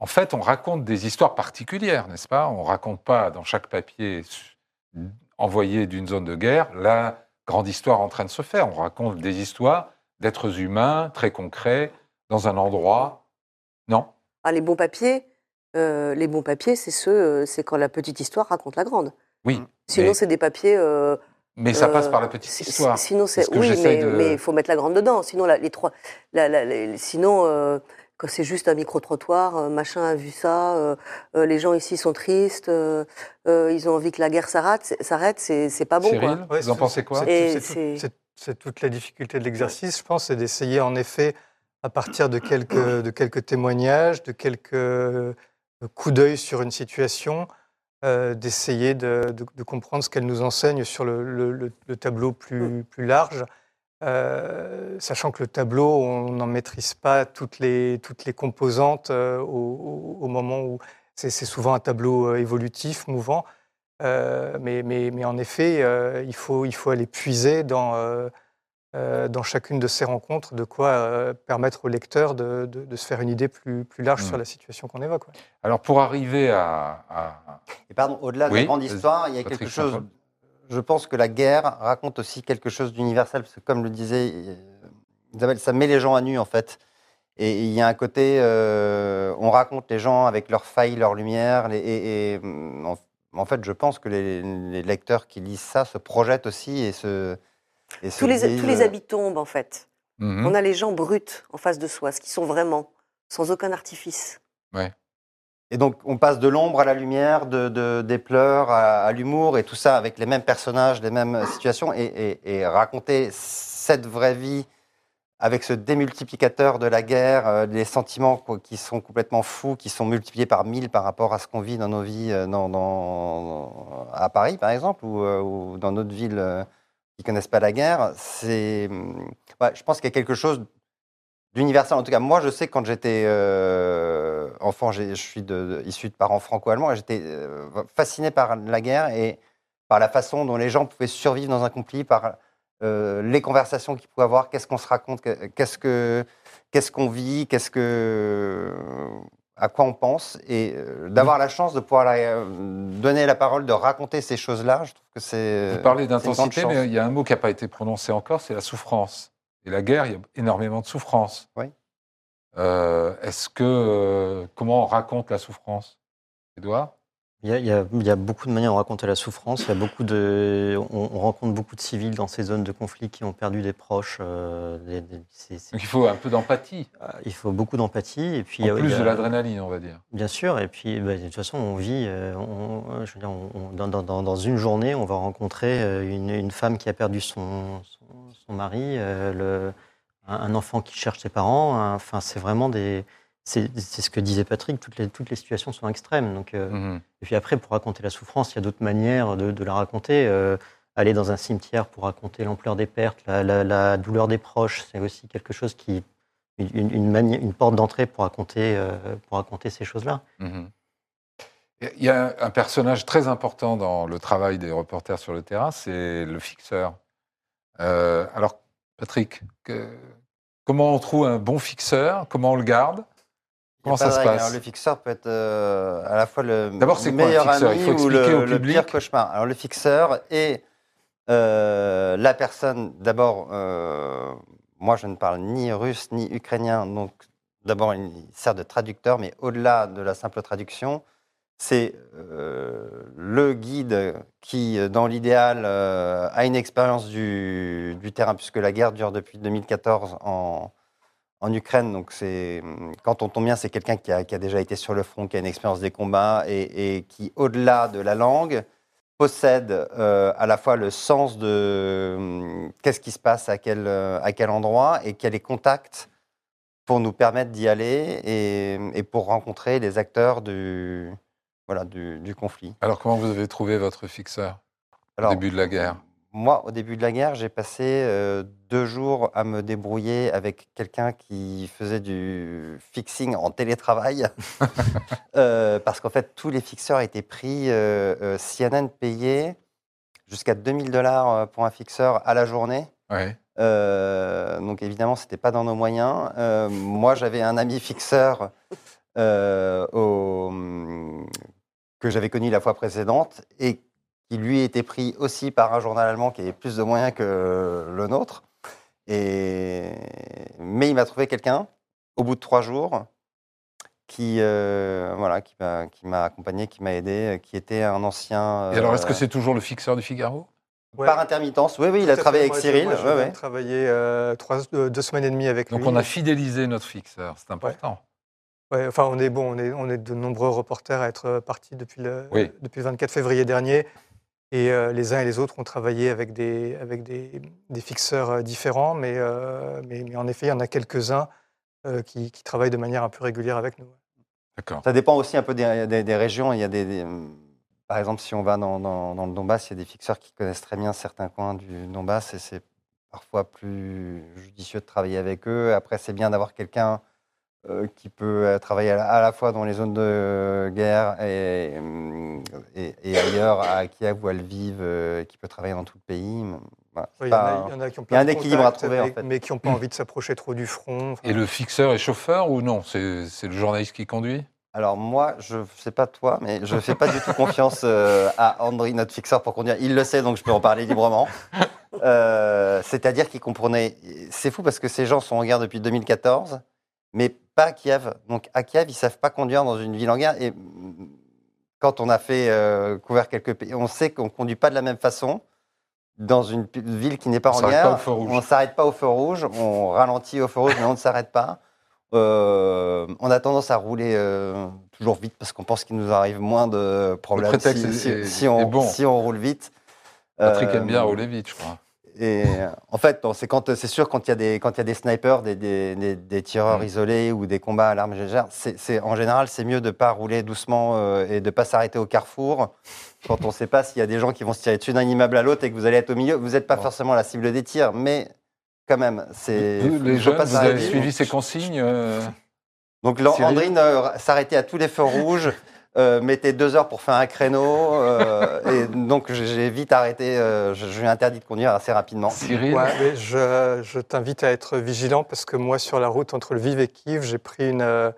en fait, on raconte des histoires particulières, n'est-ce pas? On ne raconte pas dans chaque papier envoyé d'une zone de guerre la grande histoire en train de se faire. On raconte des histoires d'êtres humains très concrets dans un endroit. Non? Ah, Les bons papiers, euh, les bons papiers, c'est ceux, c'est quand la petite histoire raconte la grande. Oui. Sinon, mais- c'est des papiers. euh, Mais ça passe euh, par la petite si- histoire. Sinon, c'est ce que oui, mais de- mais il faut mettre la grande dedans. Sinon, la- les trois, la- la- la- sinon, euh, quand c'est juste un micro trottoir, euh, machin a vu ça, euh, euh, les gens ici sont tristes, euh, euh, ils ont envie que la guerre s'arrête, c'est- s'arrête, c'est pas bon. Cyril, quoi. Ouais, vous en pensez quoi c'est- tout- toute la difficulté de l'exercice, je pense, c'est d'essayer en effet, à partir de quelques, de quelques témoignages, de quelques euh, coups d'œil sur une situation, euh, d'essayer de, de- de comprendre ce qu'elle nous enseigne sur le, le- le- le tableau plus, plus large, euh, sachant que le tableau, on n'en maîtrise pas toutes les, toutes les composantes euh, au, au- moment où c'est c'est souvent un tableau évolutif, mouvant. Mais, mais, mais en effet, il, faut, il faut aller puiser dans, euh, dans chacune de ces rencontres de quoi euh, permettre au lecteur de, de- de se faire une idée plus, plus large Mm. sur la situation qu'on évoque. ouais. Alors, pour arriver à. à- Et pardon, au-delà de Oui, la grande histoire, il y a Patrick quelque chose. Je pense que la guerre raconte aussi quelque chose d'universel, parce que comme le disait euh, Isabelle, ça met les gens à nu en fait. Et il y a un côté, euh, on raconte les gens avec leurs failles, leurs lumières. les- et, et, en, en fait, je pense que les, les lecteurs qui lisent ça se projettent aussi et se. Et Tous les, disent, tous les euh, habits tombent, en fait. Mhm. On a les gens bruts en face de soi, ce qui sont vraiment, sans aucun artifice. Et donc, on passe de l'ombre à la lumière, de, de- des pleurs à, à l'humour, et tout ça avec les mêmes personnages, les mêmes situations, et, et- et raconter cette vraie vie avec ce démultiplicateur de la guerre, euh, les sentiments quoi, qui sont complètement fous, qui sont multipliés par mille par rapport à ce qu'on vit dans nos vies euh, dans, dans- à Paris, par exemple, ou, euh, ou dans d'autres villes euh, connaissent pas la guerre. C'est, ouais, je pense qu'il y a quelque chose d'universel. En tout cas, moi, je sais quand j'étais euh, enfant, je suis de- issu de parents franco-allemands, j'étais euh, fasciné par la guerre et par la façon dont les gens pouvaient survivre dans un conflit, par euh, les conversations qu'ils pouvaient avoir, qu'est-ce qu'on se raconte, que- qu'est-ce que qu'est-ce qu'on vit, qu'est-ce que à quoi on pense, et euh, d'avoir la chance de pouvoir la- euh, donner la parole, de raconter ces choses-là, je trouve que c'est. Vous parlez d'intensité, mais il y a un mot qui n'a pas été prononcé encore, c'est la souffrance. Et la guerre, il y a énormément de souffrance. Oui. Euh, Est-ce que euh, comment on raconte la souffrance, Edouard Il y, a, il y a- il y a beaucoup de manières de raconter la souffrance. Il y a beaucoup de, on, on rencontre beaucoup de civils dans ces zones de conflit qui ont perdu des proches. euh, des- des- c'est- c'est- Donc il faut un peu d'empathie, il faut beaucoup d'empathie. Et puis, en a- plus il y a- de l'adrénaline, on va dire. Bien sûr, et puis bah, de toute façon, on vit, euh, on- je veux dire, on- dans, dans- dans- dans une journée, on va rencontrer euh, une, une femme qui a perdu son, son, son mari, euh, le- un, enfant qui cherche ses parents. Enfin, c'est vraiment des. C'est ce que disait Patrick, toutes les, toutes les situations sont extrêmes. Donc, euh, Mhm. Et puis après, pour raconter la souffrance, il y a d'autres manières de, de la raconter. Euh, aller dans un cimetière pour raconter l'ampleur des pertes, la, la- la douleur des proches, c'est aussi quelque chose qui. Une, une, mani- une porte d'entrée pour raconter, euh, pour raconter ces choses-là. Mhm. Il y a un personnage très important dans le travail des reporters sur le terrain, c'est le fixeur. Euh, alors, Patrick, que- comment on trouve un bon fixeur? Comment on le garde? Comment ça se passe Alors, Le fixeur peut être euh, à la fois le D'abord, c'est quoi un meilleur fixeur? ami Il faut ou le, au le pire cauchemar. Alors le fixeur est euh, la personne, d'abord, euh, moi je ne parle ni russe ni ukrainien, donc d'abord il sert de traducteur, mais au-delà de la simple traduction, c'est le guide qui, dans l'idéal, a une expérience du, du terrain, puisque la guerre dure depuis 2014 en, en Ukraine. Donc, c'est quand on tombe bien, c'est quelqu'un qui a, qui a déjà été sur le front, qui a une expérience des combats et, et qui, au-delà de la langue, possède euh, à la fois le sens de hum, qu'est-ce qui se passe à quel, euh, à quel endroit et les contacts pour nous permettre d'y aller et, et pour rencontrer les acteurs du, voilà, du, du conflit. Alors, comment vous avez trouvé votre fixeur Alors, au début de la guerre? Moi, au début de la guerre, j'ai passé euh, deux jours à me débrouiller avec quelqu'un qui faisait du fixing en télétravail. Euh, parce qu'en fait, tous les fixeurs étaient pris. euh, euh, CNN payait jusqu'à 2000 dollars pour un fixeur à la journée. Ouais. Donc évidemment, ce n'était pas dans nos moyens. Moi, j'avais un ami fixeur au- que j'avais connu la fois précédente et qui lui était pris aussi par un journal allemand qui avait plus de moyens que le nôtre. Et... Mais il m'a trouvé quelqu'un au bout de trois jours qui, euh, voilà, qui m'a accompagné, qui m'a aidé, euh, qui était un ancien. Et alors, est-ce que euh, c'est toujours le fixeur du Figaro? Ouais. par intermittence Oui, oui, il a travaillé avec Cyril. Moi, ouais, travaillé euh, trois, deux, deux semaines et demie avec Donc, lui. on a fidélisé notre fixeur. C'est important. Ouais, enfin, on est bon, on est, on est de nombreux reporters à être partis depuis le, Oui. depuis le 24 février dernier. Et euh, les uns et les autres ont travaillé avec des, avec des, des fixeurs euh, différents, mais, euh, mais, mais en effet, il y en a quelques-uns euh, qui, qui travaillent de manière un peu régulière avec nous. D'accord. Ça dépend aussi un peu des, des- des régions. Il y a des, des- par exemple, si on va dans, dans- dans le Donbass, il y a des fixeurs qui connaissent très bien certains coins du Donbass et c'est parfois plus judicieux de travailler avec eux. Après, c'est bien d'avoir quelqu'un qui peut euh, travailler à la, fois dans les zones de guerre et, et- et ailleurs, à Kiev ou à Lviv, euh, qui peut travailler dans tout le pays. Voilà, c'est Oui, il y, en pas- a, il y en a qui ont il y a plein un équilibre à trouver, en mais, fait. mais qui n'ont pas envie de s'approcher trop du front. Enfin, Et le fixeur est chauffeur ou non? C'est le journaliste qui conduit? Alors moi, je sais pas toi, mais je fais pas du tout confiance euh, à André, notre fixeur, pour conduire. Il le sait, donc je peux en parler librement. Euh, C'est-à-dire qu'il comprenait. C'est fou parce que ces gens sont en guerre depuis 2014, mais pas à Kiev. Donc à Kiev, ils savent pas conduire dans une ville en guerre. Et quand on a fait euh, couvert quelques pays, on sait qu'on conduit pas de la même façon dans une ville qui n'est pas On en guerre. pas. On s'arrête pas au feu rouge. On ralentit au feu rouge, mais on ne s'arrête pas. Euh, on a tendance à rouler euh, toujours vite parce qu'on pense qu'il nous arrive moins de problèmes si, on, bon. si on roule vite. Patrick aime bien rouler vite, je crois. Et euh, en fait, c'est quand c'est sûr quand il y a des quand il y a des snipers, des, des, des- des tireurs Mm. isolés ou des combats à l'arme légère, c'est en général c'est mieux de pas rouler doucement euh, et de pas s'arrêter au carrefour quand on ne sait pas s'il y a des gens qui vont se tirer dessus d'un immeuble à l'autre et que vous allez être au milieu. Vous n'êtes pas Bon. forcément la cible des tirs, mais quand même, c'est les vous avez suivi ces consignes euh, Donc Andrine euh, s'arrêtait à tous les feux rouges, euh, mettait deux heures pour faire un créneau, euh, et donc j'ai vite arrêté. euh, je, je lui ai interdit de conduire assez rapidement. Cyril Ouais, mais je, je t'invite à être vigilant parce que moi, sur la route entre Lviv et Kiev, j'ai pris une, euh,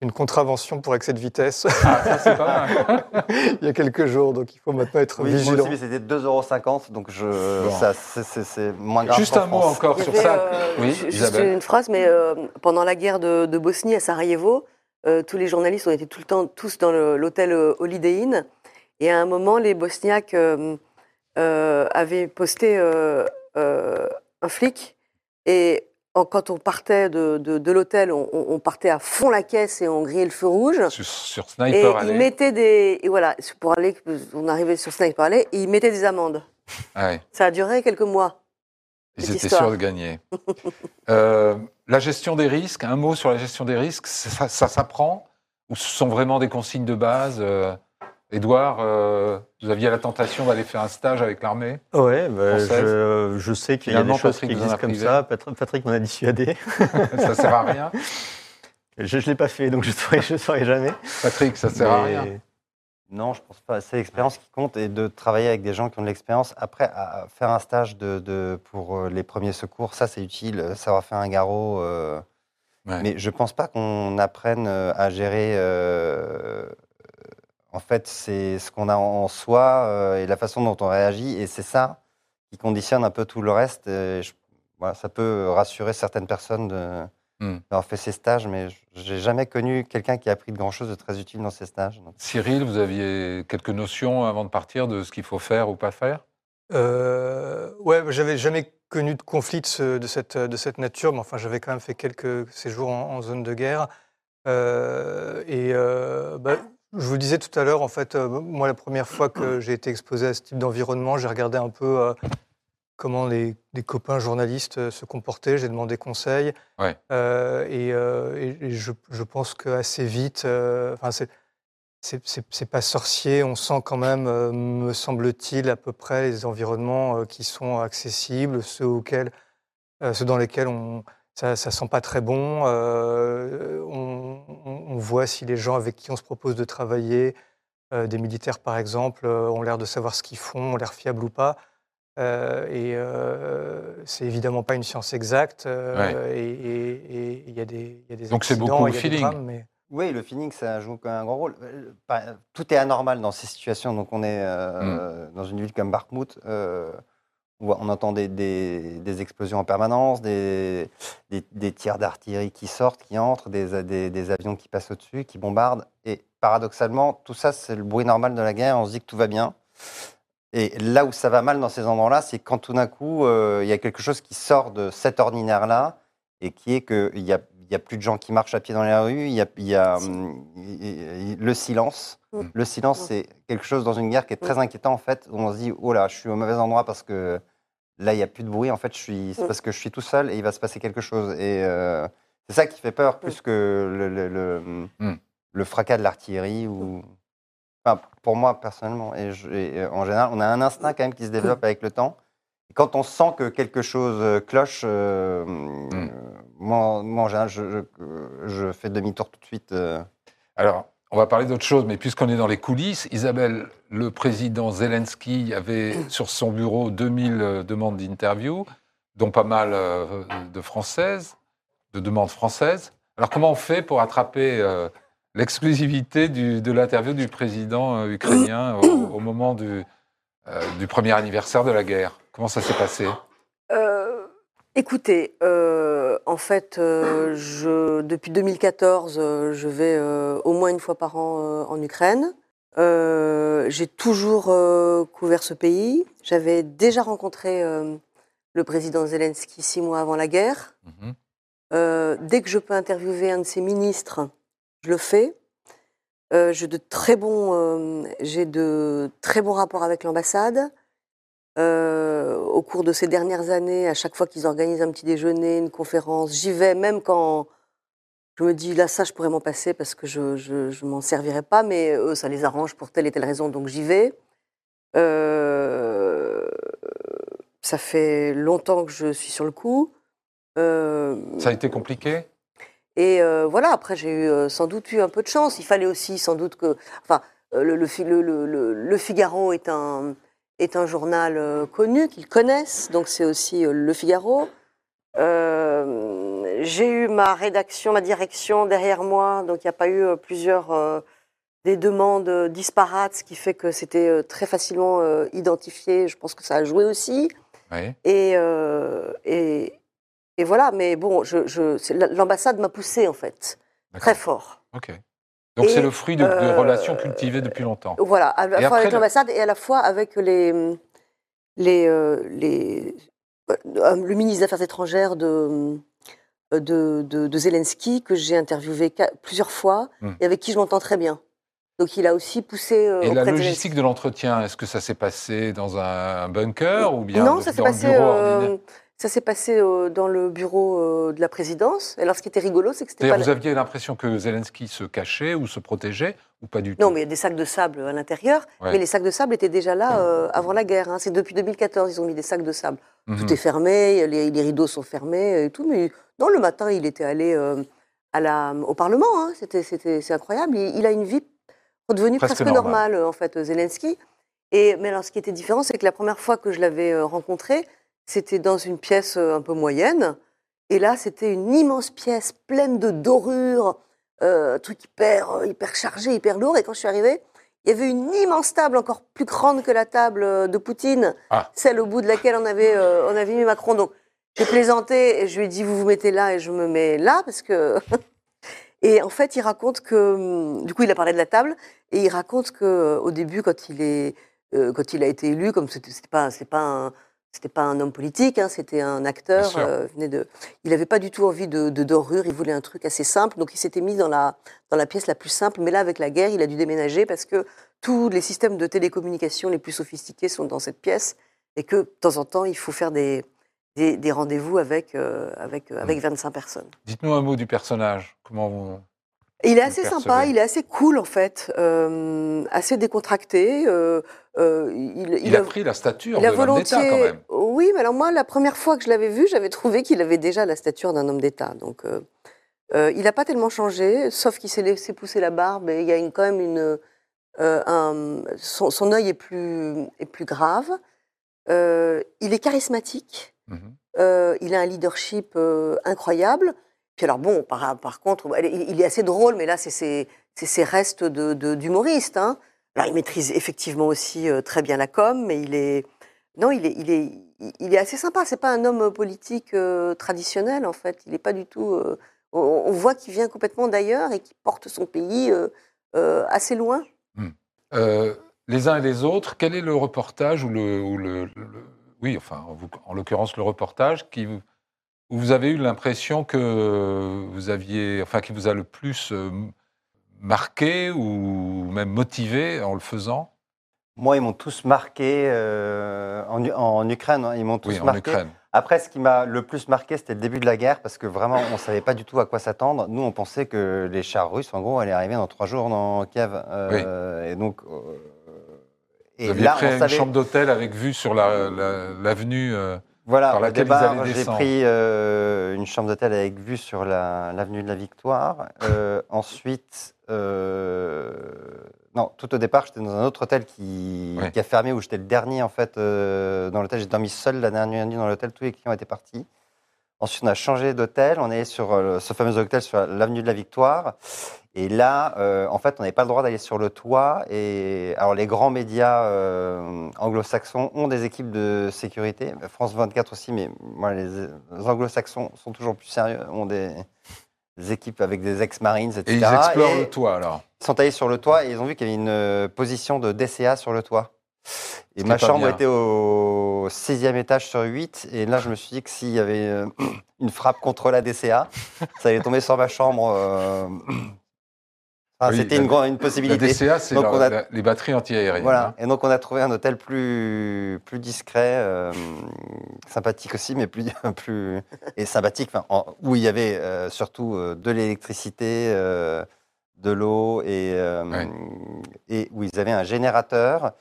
une contravention pour excès de vitesse Ah, ça, c'est pas mal. il y a quelques jours. Donc, il faut maintenant être Oui, moi vigilant. aussi, mais c'était 2,50€, donc je, Bon. ça, c'est- c'est c'est moins grave. Juste un mot France. encore sur ça. euh, Oui, ju- juste Isabelle. une phrase, mais euh, pendant la guerre de, de Bosnie à Sarajevo, euh, tous les journalistes ont été tout le temps tous dans l'hôtel euh, Holiday Inn. Et à un moment, les Bosniaques euh, euh, avaient posté un flic. Et en- quand on partait de, de- de l'hôtel, on, on- on partait à fond la caisse et on grillait le feu rouge. Sur, sur Et Sniper ils Alley. mettaient des. Et voilà, pour aller. On arrivait sur Sniper Alley et ils mettaient des amendes. Ouais, Ça a duré quelques mois. Ils étaient histoire. sûrs de gagner. Euh, la gestion des risques, un mot sur la gestion des risques, ça, ça s'apprend Ou ce sont vraiment des consignes de base euh, Édouard, euh, vous aviez la tentation d'aller faire un stage avec l'armée Ouais, bah, Française. je, je sais qu'il y a des choses Patrick qui existent comme privé. ça. Patr- Patrick m'en a dissuadé. Ça sert à rien Je ne l'ai pas fait, donc je ne saurais, saurais jamais. Patrick, ça sert à rien. Non, je pense pas. C'est l'expérience qui compte et de travailler avec des gens qui ont de l'expérience. Après, à- faire un stage de, de- pour euh, les premiers secours, ça c'est utile. Savoir faire un garrot. euh, Ouais. Mais je pense pas qu'on apprenne euh, à gérer. euh, en fait, c'est ce qu'on a en soi euh, et la façon dont on réagit. Et c'est ça qui conditionne un peu tout le reste. Et je- voilà, ça peut rassurer certaines personnes de- Hmm. d'avoir fait ces stages, mais j'ai jamais connu quelqu'un qui a appris de grand chose de très utile dans ces stages. Donc, Cyril, vous aviez quelques notions avant de partir de ce qu'il faut faire ou pas faire? Euh, ouais, j'avais jamais connu de conflit de, ce- de cette, de cette nature, mais enfin, j'avais quand même fait quelques séjours en, en zone de guerre. Euh, et euh, bah, je vous le disais tout à l'heure, en fait, euh, moi, la première fois que j'ai été exposé à ce type d'environnement, j'ai regardé un peu euh, comment les, les copains journalistes euh, se comportaient, j'ai demandé conseil. Ouais. Euh, et euh, et- je, je pense qu'assez vite, euh, enfin, c'est c'est- pas sorcier, on sent quand même, euh, me semble-t-il, à peu près les environnements euh, qui sont accessibles, ceux, auxquels, euh, ceux dans lesquels on, ça, ça sent pas très bon. euh, on, on- voit si les gens avec qui on se propose de travailler, euh, des militaires par exemple, euh, ont l'air de savoir ce qu'ils font, ont l'air fiables ou pas. Euh, et euh, c'est évidemment pas une science exacte. euh, et il y a des, il y a des Donc c'est accidents, beaucoup il y a des feeling. drames, mais Oui, le feeling, ça joue quand même un grand rôle. Tout est anormal dans ces situations. Donc, on est euh, dans une ville comme Bakhmut, euh, où on entend des, des- des explosions en permanence, des, des, des tirs d'artillerie qui sortent, qui entrent, des, des- des avions qui passent au-dessus, qui bombardent. Et paradoxalement, tout ça, c'est le bruit normal de la guerre. On se dit que tout va bien. Et là où ça va mal dans ces endroits-là, c'est quand tout d'un coup, euh, il y a quelque chose qui sort de cet ordinaire-là et qui est qu'il y a, y a plus de gens qui marchent à pied dans la rue, il y a, y hum, le silence. Mm. Le silence, Mm. c'est quelque chose dans une guerre qui est très inquiétant, en fait, où on se dit, oh là, je suis au mauvais endroit parce que là, il n'y a plus de bruit. En fait, je suis, c'est Mm. parce que je suis tout seul et il va se passer quelque chose. Et euh, c'est ça qui fait peur, plus que le, le, le- Mm. le fracas de l'artillerie ou... Enfin, pour moi, personnellement, et, je- et, euh, en général, on a un instinct quand même qui se développe avec le temps. Et quand on sent que quelque chose euh, cloche, euh, euh, moi, moi, en général, je, je- je fais demi-tour tout de suite. euh. Alors, on va parler d'autre chose, mais puisqu'on est dans les coulisses, Isabelle, le président Zelensky avait sur son bureau 2000 euh, demandes d'interview, dont pas mal de françaises, de demandes françaises. Alors, comment on fait pour attraper euh, l'exclusivité de l'interview du président euh, ukrainien au, au moment du, euh, du premier anniversaire de la guerre Comment ça s'est passé? Euh, écoutez, euh, en fait, je, depuis 2014, euh, je vais au moins une fois par an en Ukraine. J'ai toujours couvert ce pays. J'avais déjà rencontré le président Zelensky six mois avant la guerre. Mhm. Dès que je peux interviewer un de ses ministres, je le fais. Euh, j'ai de très bons, euh, j'ai de très bons rapports avec l'ambassade. Euh, au cours de ces dernières années, à chaque fois qu'ils organisent un petit déjeuner, une conférence, j'y vais, même quand je me dis là ça je pourrais m'en passer parce que je je, je m'en servirais pas, mais eux ça les arrange pour telle et telle raison, donc j'y vais. Ça fait longtemps que je suis sur le coup. Ça a été compliqué? Et euh, voilà, après, j'ai eu euh, sans doute eu un peu de chance. Il fallait aussi sans doute que. Enfin, euh, le, le, Fi- le- le- le- le Figaro est un, est un journal connu, qu'ils connaissent, donc c'est aussi Le Figaro. Euh, j'ai eu ma rédaction, ma direction derrière moi, donc il n'y a pas eu plusieurs. euh, des demandes disparates, ce qui fait que c'était très facilement euh, identifié. Je pense que ça a joué aussi. Oui. Et, et, et voilà, mais bon, je, je, c'est- l'ambassade m'a poussé en fait, très fort. Ok. Donc c'est le fruit de, de euh, relations cultivées depuis longtemps. Voilà, à la Et fois avec l'ambassade et à la fois avec les, les, euh, les, euh, le ministre des Affaires étrangères de, de, de, de Zelensky, que j'ai interviewé plusieurs fois Hmm. et avec qui je m'entends très bien. Donc il a aussi poussé euh, Et la logistique de l'entretien, est-ce que ça s'est passé dans un, un bunker ou bien non, ça s'est dans passé, bureau euh, ça s'est passé euh, dans le bureau euh, de la présidence. Et alors, ce qui était rigolo, c'est que c'était pas. vous aviez l'impression que Zelensky se cachait ou se protégeait ou pas du tout Non, mais il y a des sacs de sable à l'intérieur. Ouais. Mais les sacs de sable étaient déjà là euh, avant la guerre. hein. C'est depuis 2014 ils ont mis des sacs de sable. Mhm. Tout est fermé, les, les rideaux sont fermés et tout. Mais non, le matin, il était allé à la, au Parlement. hein. C'est incroyable. Il, il a une vie redevenue Presque presque, normale. en fait, Zelensky. Et, mais alors, ce qui était différent, c'est que la première fois que je l'avais rencontré, c'était dans une pièce euh, un peu moyenne. Et là, c'était une immense pièce pleine de dorures, euh, un truc hyper, euh, hyper chargé, hyper lourd. Et quand je suis arrivée, il y avait une immense table, encore plus grande que la table euh, de Poutine, Ah. celle au bout de laquelle on avait, euh, on avait mis Macron. Donc, j'ai plaisanté et je lui ai dit, vous vous mettez là et je me mets là, parce que... et en fait, il raconte que... hum, Du coup, il a parlé de la table, et il raconte que au début, quand il, est, euh, quand il a été élu, comme c'était pas, c'était pas un... C'était pas un homme politique, hein, c'était un acteur. Euh, venait de... Il n'avait pas du tout envie de, de dorure, il voulait un truc assez simple. Donc il s'était mis dans la, dans la pièce la plus simple. Mais là, avec la guerre, il a dû déménager parce que tous les systèmes de télécommunication les plus sophistiqués sont dans cette pièce et que de temps en temps, il faut faire des, des, des rendez-vous avec, euh, avec, euh, avec 25 personnes. Dites-nous un mot du personnage. Comment vous... Il est assez sympa, il est assez cool en fait, euh, assez décontracté. Euh, il, Il, a pris la stature de l'homme d'État quand même. Oui, mais alors moi, la première fois que je l'avais vu, j'avais trouvé qu'il avait déjà la stature d'un homme d'État. Donc, euh, euh, il n'a pas tellement changé, sauf qu'il s'est laissé pousser la barbe et il y a une, quand même une. un- son, son œil est plus, est plus grave. Il est charismatique. Mhm. Il a un leadership incroyable. Puis alors bon, par, par contre, il est assez drôle, mais là, c'est ses, restes de, de- d'humoriste. hein. Il maîtrise effectivement aussi euh, très bien la com, mais il est, non, il est, il est, il est assez sympa. C'est pas un homme politique euh, traditionnel, en fait. Il n'est pas du tout. euh, on, voit qu'il vient complètement d'ailleurs et qu'il porte son pays euh, euh, assez loin. Euh, les uns et les autres, quel est le reportage ou le, ou le- le- oui, enfin, en l'occurrence le reportage qui vous, où vous avez eu l'impression que vous aviez, enfin, qui vous a le plus euh, marqué ou même motivé en le faisant Moi, ils m'ont tous marqué euh, en, Ukraine. hein, ils m'ont tous Oui, en. Ukraine. Après, ce qui m'a le plus marqué, c'était le début de la guerre, parce que vraiment, on ne savait pas du tout à quoi s'attendre. Nous, on pensait que les chars russes, en gros, allaient arriver dans trois jours dans Kiev. Euh, Et donc, euh, Vous et aviez là, pris on une savait. chambre d'hôtel avec vue sur la- la- l'avenue. euh, Voilà, par au départ, j'ai pris euh, une chambre d'hôtel avec vue sur la- l'avenue de la Victoire. Euh, ensuite, euh, non, tout au départ, j'étais dans un autre hôtel qui, Ouais. qui a fermé, où j'étais le dernier en fait euh, dans l'hôtel. J'ai dormi seul la dernière nuit dans l'hôtel, tous les clients étaient partis. Ensuite, on a changé d'hôtel, on est sur euh, ce fameux hôtel sur l'avenue de la Victoire. Et là, euh, en fait, on n'avait pas le droit d'aller sur le toit. Et alors, les grands médias anglo-saxons ont des équipes de sécurité. France 24 aussi, mais moi, les anglo-saxons sont toujours plus sérieux, ont des, des équipes avec des ex-marines, etc. et ils explorent Et le toit alors. Ils sont allés sur le toit et ils ont vu qu'il y avait une euh, position de DCA sur le toit. Et ma chambre bien. était au sixième étage sur 8. Et là, je me suis dit que s'il y avait euh, une frappe contre la DCA, ça allait tomber sur ma chambre. euh, Oui, C'était une, une La possibilité. DCA, c'est Donc, la- a- les batteries antiaériennes. Voilà. hein. Et donc, on a trouvé un hôtel plus, plus discret, euh, sympathique aussi, mais plus, plus et sympathique, en- où il y avait euh, surtout euh, de l'électricité, de l'eau et, et où ils avaient un générateur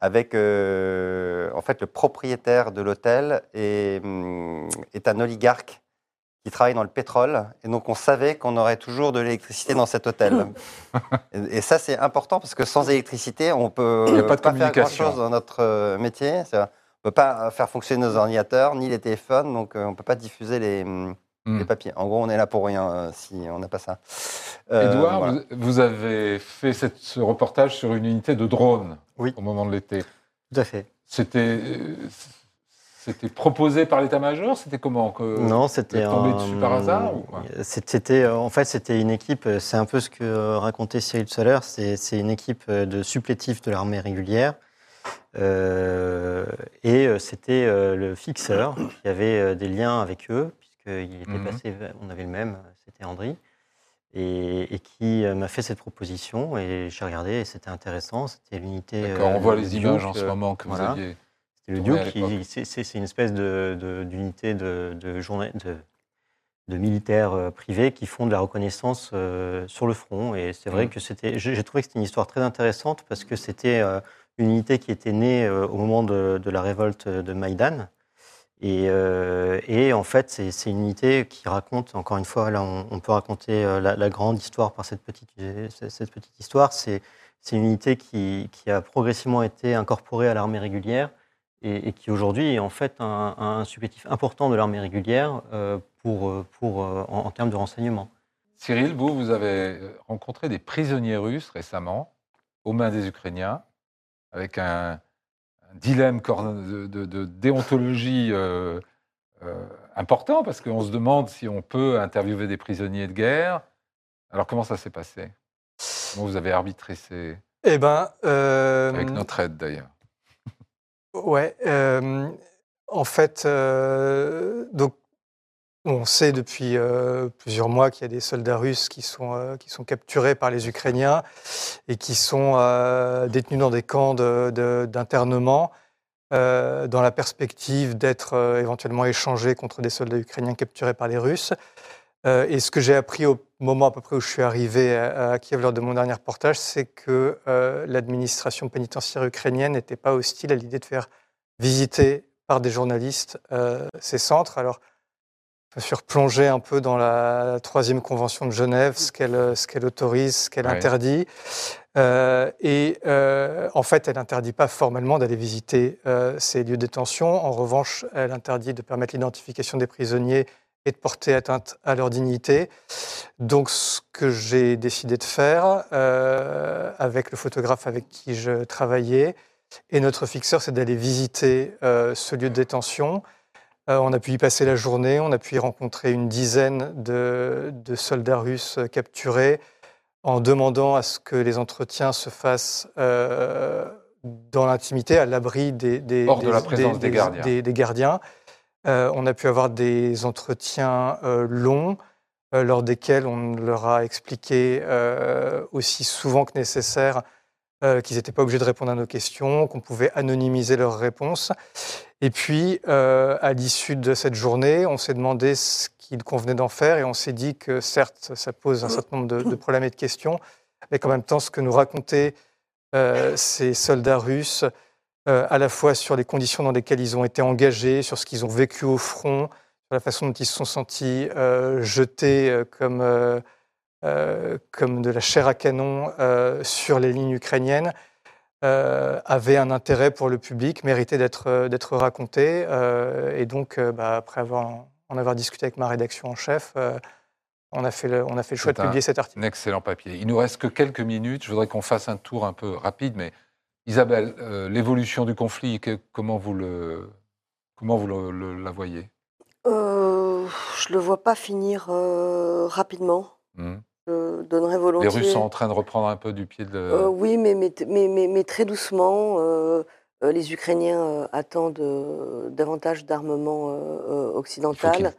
avec, en fait, le propriétaire de l'hôtel est, hum, est un oligarque qui travaille dans le pétrole. Et donc, on savait qu'on aurait toujours de l'électricité dans cet hôtel. et, et ça, c'est important parce que sans électricité, on peut Il y a pas de faire grand-chose dans notre euh, métier. On ne peut pas faire fonctionner nos ordinateurs ni les téléphones, donc euh, on ne peut pas diffuser les, hum, Hmm. les papiers. En gros, on est là pour rien euh, si on n'a pas ça. Euh, voilà. vous, vous avez fait cette- ce reportage sur une unité de drone Oui. au moment de l'été. Tout à fait. C'était euh, c'était proposé par l'état-major C'était comment que Non, c'était tombé un- dessus par hasard ou quoi? C'était, euh, en fait, c'était une équipe. euh, C'est un peu ce que euh, racontait Cyril tout à l'heure. C'est une équipe de supplétifs de l'armée régulière. Euh, et c'était le fixeur qui avait des liens avec eux, puisqu'il était Mhm. passé, on avait le même, c'était Andri, et, et qui m'a fait cette proposition. Et j'ai regardé, et c'était intéressant. C'était l'unité. D'accord, on voit le les images en ce moment que voilà. vous aviez. C'est le qui- c'est une espèce d'unité de, de, de, de militaires euh, privés qui font de la reconnaissance euh, sur le front. Et c'est vrai Mhm. que c'était, j'ai trouvé que c'était une histoire très intéressante parce que c'était euh, une unité qui était née euh, au moment de, la révolte de Maïdan. Et, et en fait, c'est une unité qui raconte, encore une fois, là, on, on peut raconter la, la grande histoire par cette petite, cette petite histoire. C'est c'est une unité qui, qui a progressivement été incorporée à l'armée régulière et, et qui aujourd'hui est en fait un, un supplétif important de l'armée régulière euh, pour, euh, pour, euh, en, en termes de renseignement. Cyril, vous, vous avez rencontré des prisonniers russes récemment aux mains des Ukrainiens avec un, un dilemme de, de- de déontologie euh, euh, important parce qu'on se demande si on peut interviewer des prisonniers de guerre. Alors comment ça s'est passé? Comment vous avez arbitré ces... Eh ben, euh, avec notre aide d'ailleurs Ouais, en fait, donc, on sait depuis plusieurs mois qu'il y a des soldats russes qui sont, qui sont capturés par les Ukrainiens et qui sont détenus dans des camps d'internement dans la perspective d'être éventuellement échangés contre des soldats ukrainiens capturés par les Russes. Euh, et ce que j'ai appris au moment à peu près où je suis arrivé à, à Kiev lors de mon dernier reportage, c'est que euh, l'administration pénitentiaire ukrainienne n'était pas hostile à l'idée de faire visiter par des journalistes euh, ces centres. Alors, je me suis replongé un peu dans la troisième convention de Genève, ce qu'elle ce qu'elle autorise, ce qu'elle Ouais. interdit. Euh, et euh, en fait, elle n'interdit pas formellement d'aller visiter euh, ces lieux de détention. En revanche, elle interdit de permettre l'identification des prisonniers et de porter atteinte à leur dignité. Donc, ce que j'ai décidé de faire euh, avec le photographe avec qui je travaillais et notre fixeur, c'est d'aller visiter euh, ce lieu de détention. Euh, on a pu y passer la journée, on a pu y rencontrer une dizaine de, de soldats russes capturés en demandant à ce que les entretiens se fassent dans l'intimité, à l'abri des, des, Hors de la présence des gardiens. des- des gardiens. Euh, on a pu avoir des entretiens euh, longs, euh, lors desquels on leur a expliqué aussi souvent que nécessaire qu'ils n'étaient pas obligés de répondre à nos questions, qu'on pouvait anonymiser leurs réponses. Et puis, à l'issue de cette journée, on s'est demandé ce qu'il convenait d'en faire et on s'est dit que certes, ça pose un certain nombre de, problèmes et de questions, mais qu'en même temps, ce que nous racontaient ces soldats russes, euh, à la fois sur les conditions dans lesquelles ils ont été engagés, sur ce qu'ils ont vécu au front, sur la façon dont ils se sont sentis euh, jetés euh, comme, euh, comme de la chair à canon sur les lignes ukrainiennes, avait un intérêt pour le public, méritait d'être d'être raconté. et donc, bah, après avoir, en avoir discuté avec ma rédaction en chef, on, a fait le, on a fait le choix de publier cet article. Un excellent papier. Il nous reste que quelques minutes. Je voudrais qu'on fasse un tour un peu rapide, mais Isabelle, euh, l'évolution du conflit, que- comment vous, le, comment vous le- le- la voyez? Euh, je le vois pas finir euh, rapidement. Je donnerais Les volontiers. Russes sont en train de reprendre un peu du pied de. Oui, mais, mais, mais, mais- très doucement. les Ukrainiens attendent davantage d'armement occidental.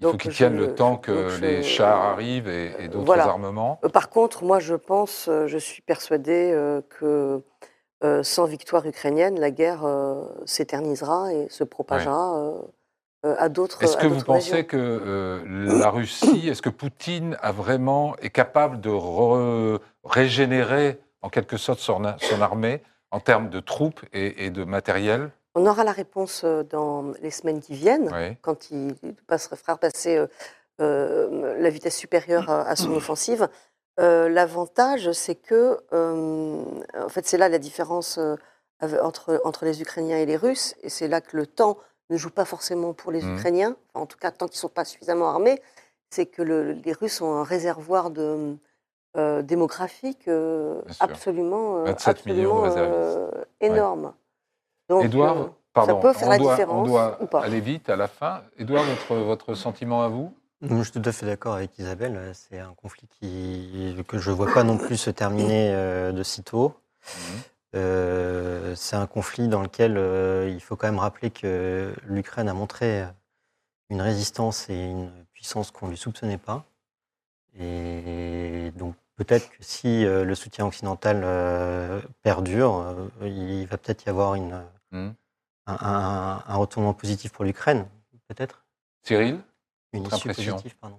il faut qu'ils tiennent le temps que je- les chars arrivent et, et d'autres Voilà. armements. Par contre, moi, je pense, je suis persuadée que euh, sans victoire ukrainienne, la guerre euh, s'éternisera et se propagera euh, euh, à d'autres. Est-ce que vous pensez régions. que la Russie, est-ce que Poutine a vraiment est capable de re- régénérer en quelque sorte son, armée en termes de troupes et, et de matériel? On aura la réponse dans les semaines qui viennent. Quand il passera, fera passer la vitesse supérieure à, à son offensive. Euh, L'avantage, c'est que, euh, en fait, c'est là la différence euh, entre, entre les Ukrainiens et les Russes, et c'est là que le temps ne joue pas forcément pour les Mhm. Ukrainiens, enfin, en tout cas tant qu'ils ne sont pas suffisamment armés, c'est que le- les Russes ont un réservoir de, démographique absolument, 27 millions de absolument, énorme. Donc, Édouard, euh, pardon, peut faire on, la doit, on différence doit ou pas. aller vite à la fin. Édouard, votre, votre sentiment à vous? Je suis tout à fait d'accord avec Isabelle. euh, C'est un conflit qui, que je ne vois pas non plus se terminer euh, de sitôt. Euh, c'est un conflit dans lequel euh, il faut quand même rappeler que l'Ukraine a montré une résistance et une puissance qu'on ne lui soupçonnait pas. Et donc peut-être que si le soutien occidental perdure, il va peut-être y avoir une, Mhm. un, un- un retournement positif pour l'Ukraine, peut-être Cyril? Une Votre issue impression positive, pardon.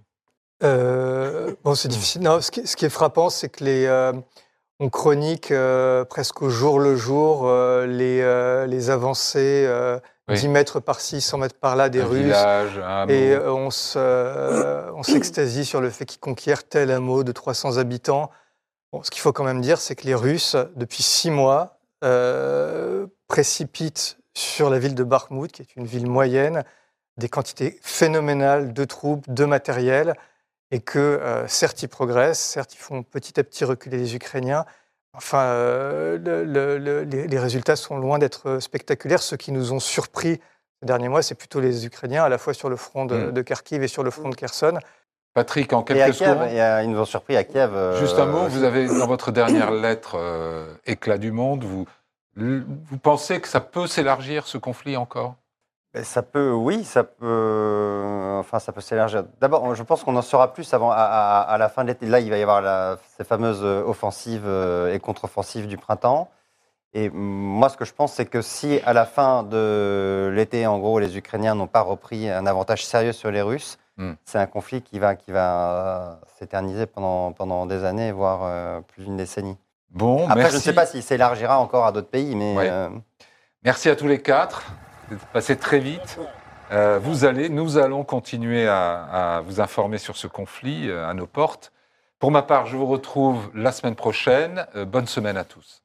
Euh, bon, c'est difficile. Non, ce, qui, ce qui est frappant, c'est que les, euh, on chronique euh, presque au jour le jour euh, les, euh, les avancées euh, Oui. 10 mètres par-ci, 100 mètres par là des Un Russes. village, un Et euh, on se, euh, on s'extasie sur le fait qu'ils conquièrent tel hameau de 300 habitants. Bon, ce qu'il faut quand même dire, c'est que les Russes, depuis six mois, euh, précipitent sur la ville de Bakhmut, qui est une ville moyenne, des quantités phénoménales de troupes, de matériel, et que euh, certes ils progressent, certes ils font petit à petit reculer les Ukrainiens. Enfin, euh, le- le- le- les, les résultats sont loin d'être spectaculaires. Ceux qui nous ont surpris ces derniers mois, c'est plutôt les Ukrainiens, à la fois sur le front de, Mm. de Kharkiv et sur le front de Kherson. Patrick, en Et à quelques Kiev, secondes. ils nous ont surpris à Kiev. euh, Juste un mot, vous avez dans votre dernière lettre euh, Éclat du monde, vous, vous pensez que ça peut s'élargir ce conflit encore? Ça peut, oui, ça peut, enfin, ça peut s'élargir. D'abord, je pense qu'on en saura plus avant, à, à- à la fin de l'été. Là, il va y avoir la- ces fameuses offensives euh, et contre-offensives du printemps. Et moi, ce que je pense, c'est que si à la fin de l'été, en gros, les Ukrainiens n'ont pas repris un avantage sérieux sur les Russes, Hmm. c'est un conflit qui va, qui va s'éterniser pendant, pendant des années, voire euh, plus d'une décennie. Bon, Après, merci. je ne sais pas s'il s'élargira encore à d'autres pays, mais Ouais. euh, Merci à tous les quatre. C'est passé très vite. Euh, vous allez, nous allons continuer à, à vous informer sur ce conflit euh, à nos portes. Pour ma part, je vous retrouve la semaine prochaine. Euh, bonne semaine à tous.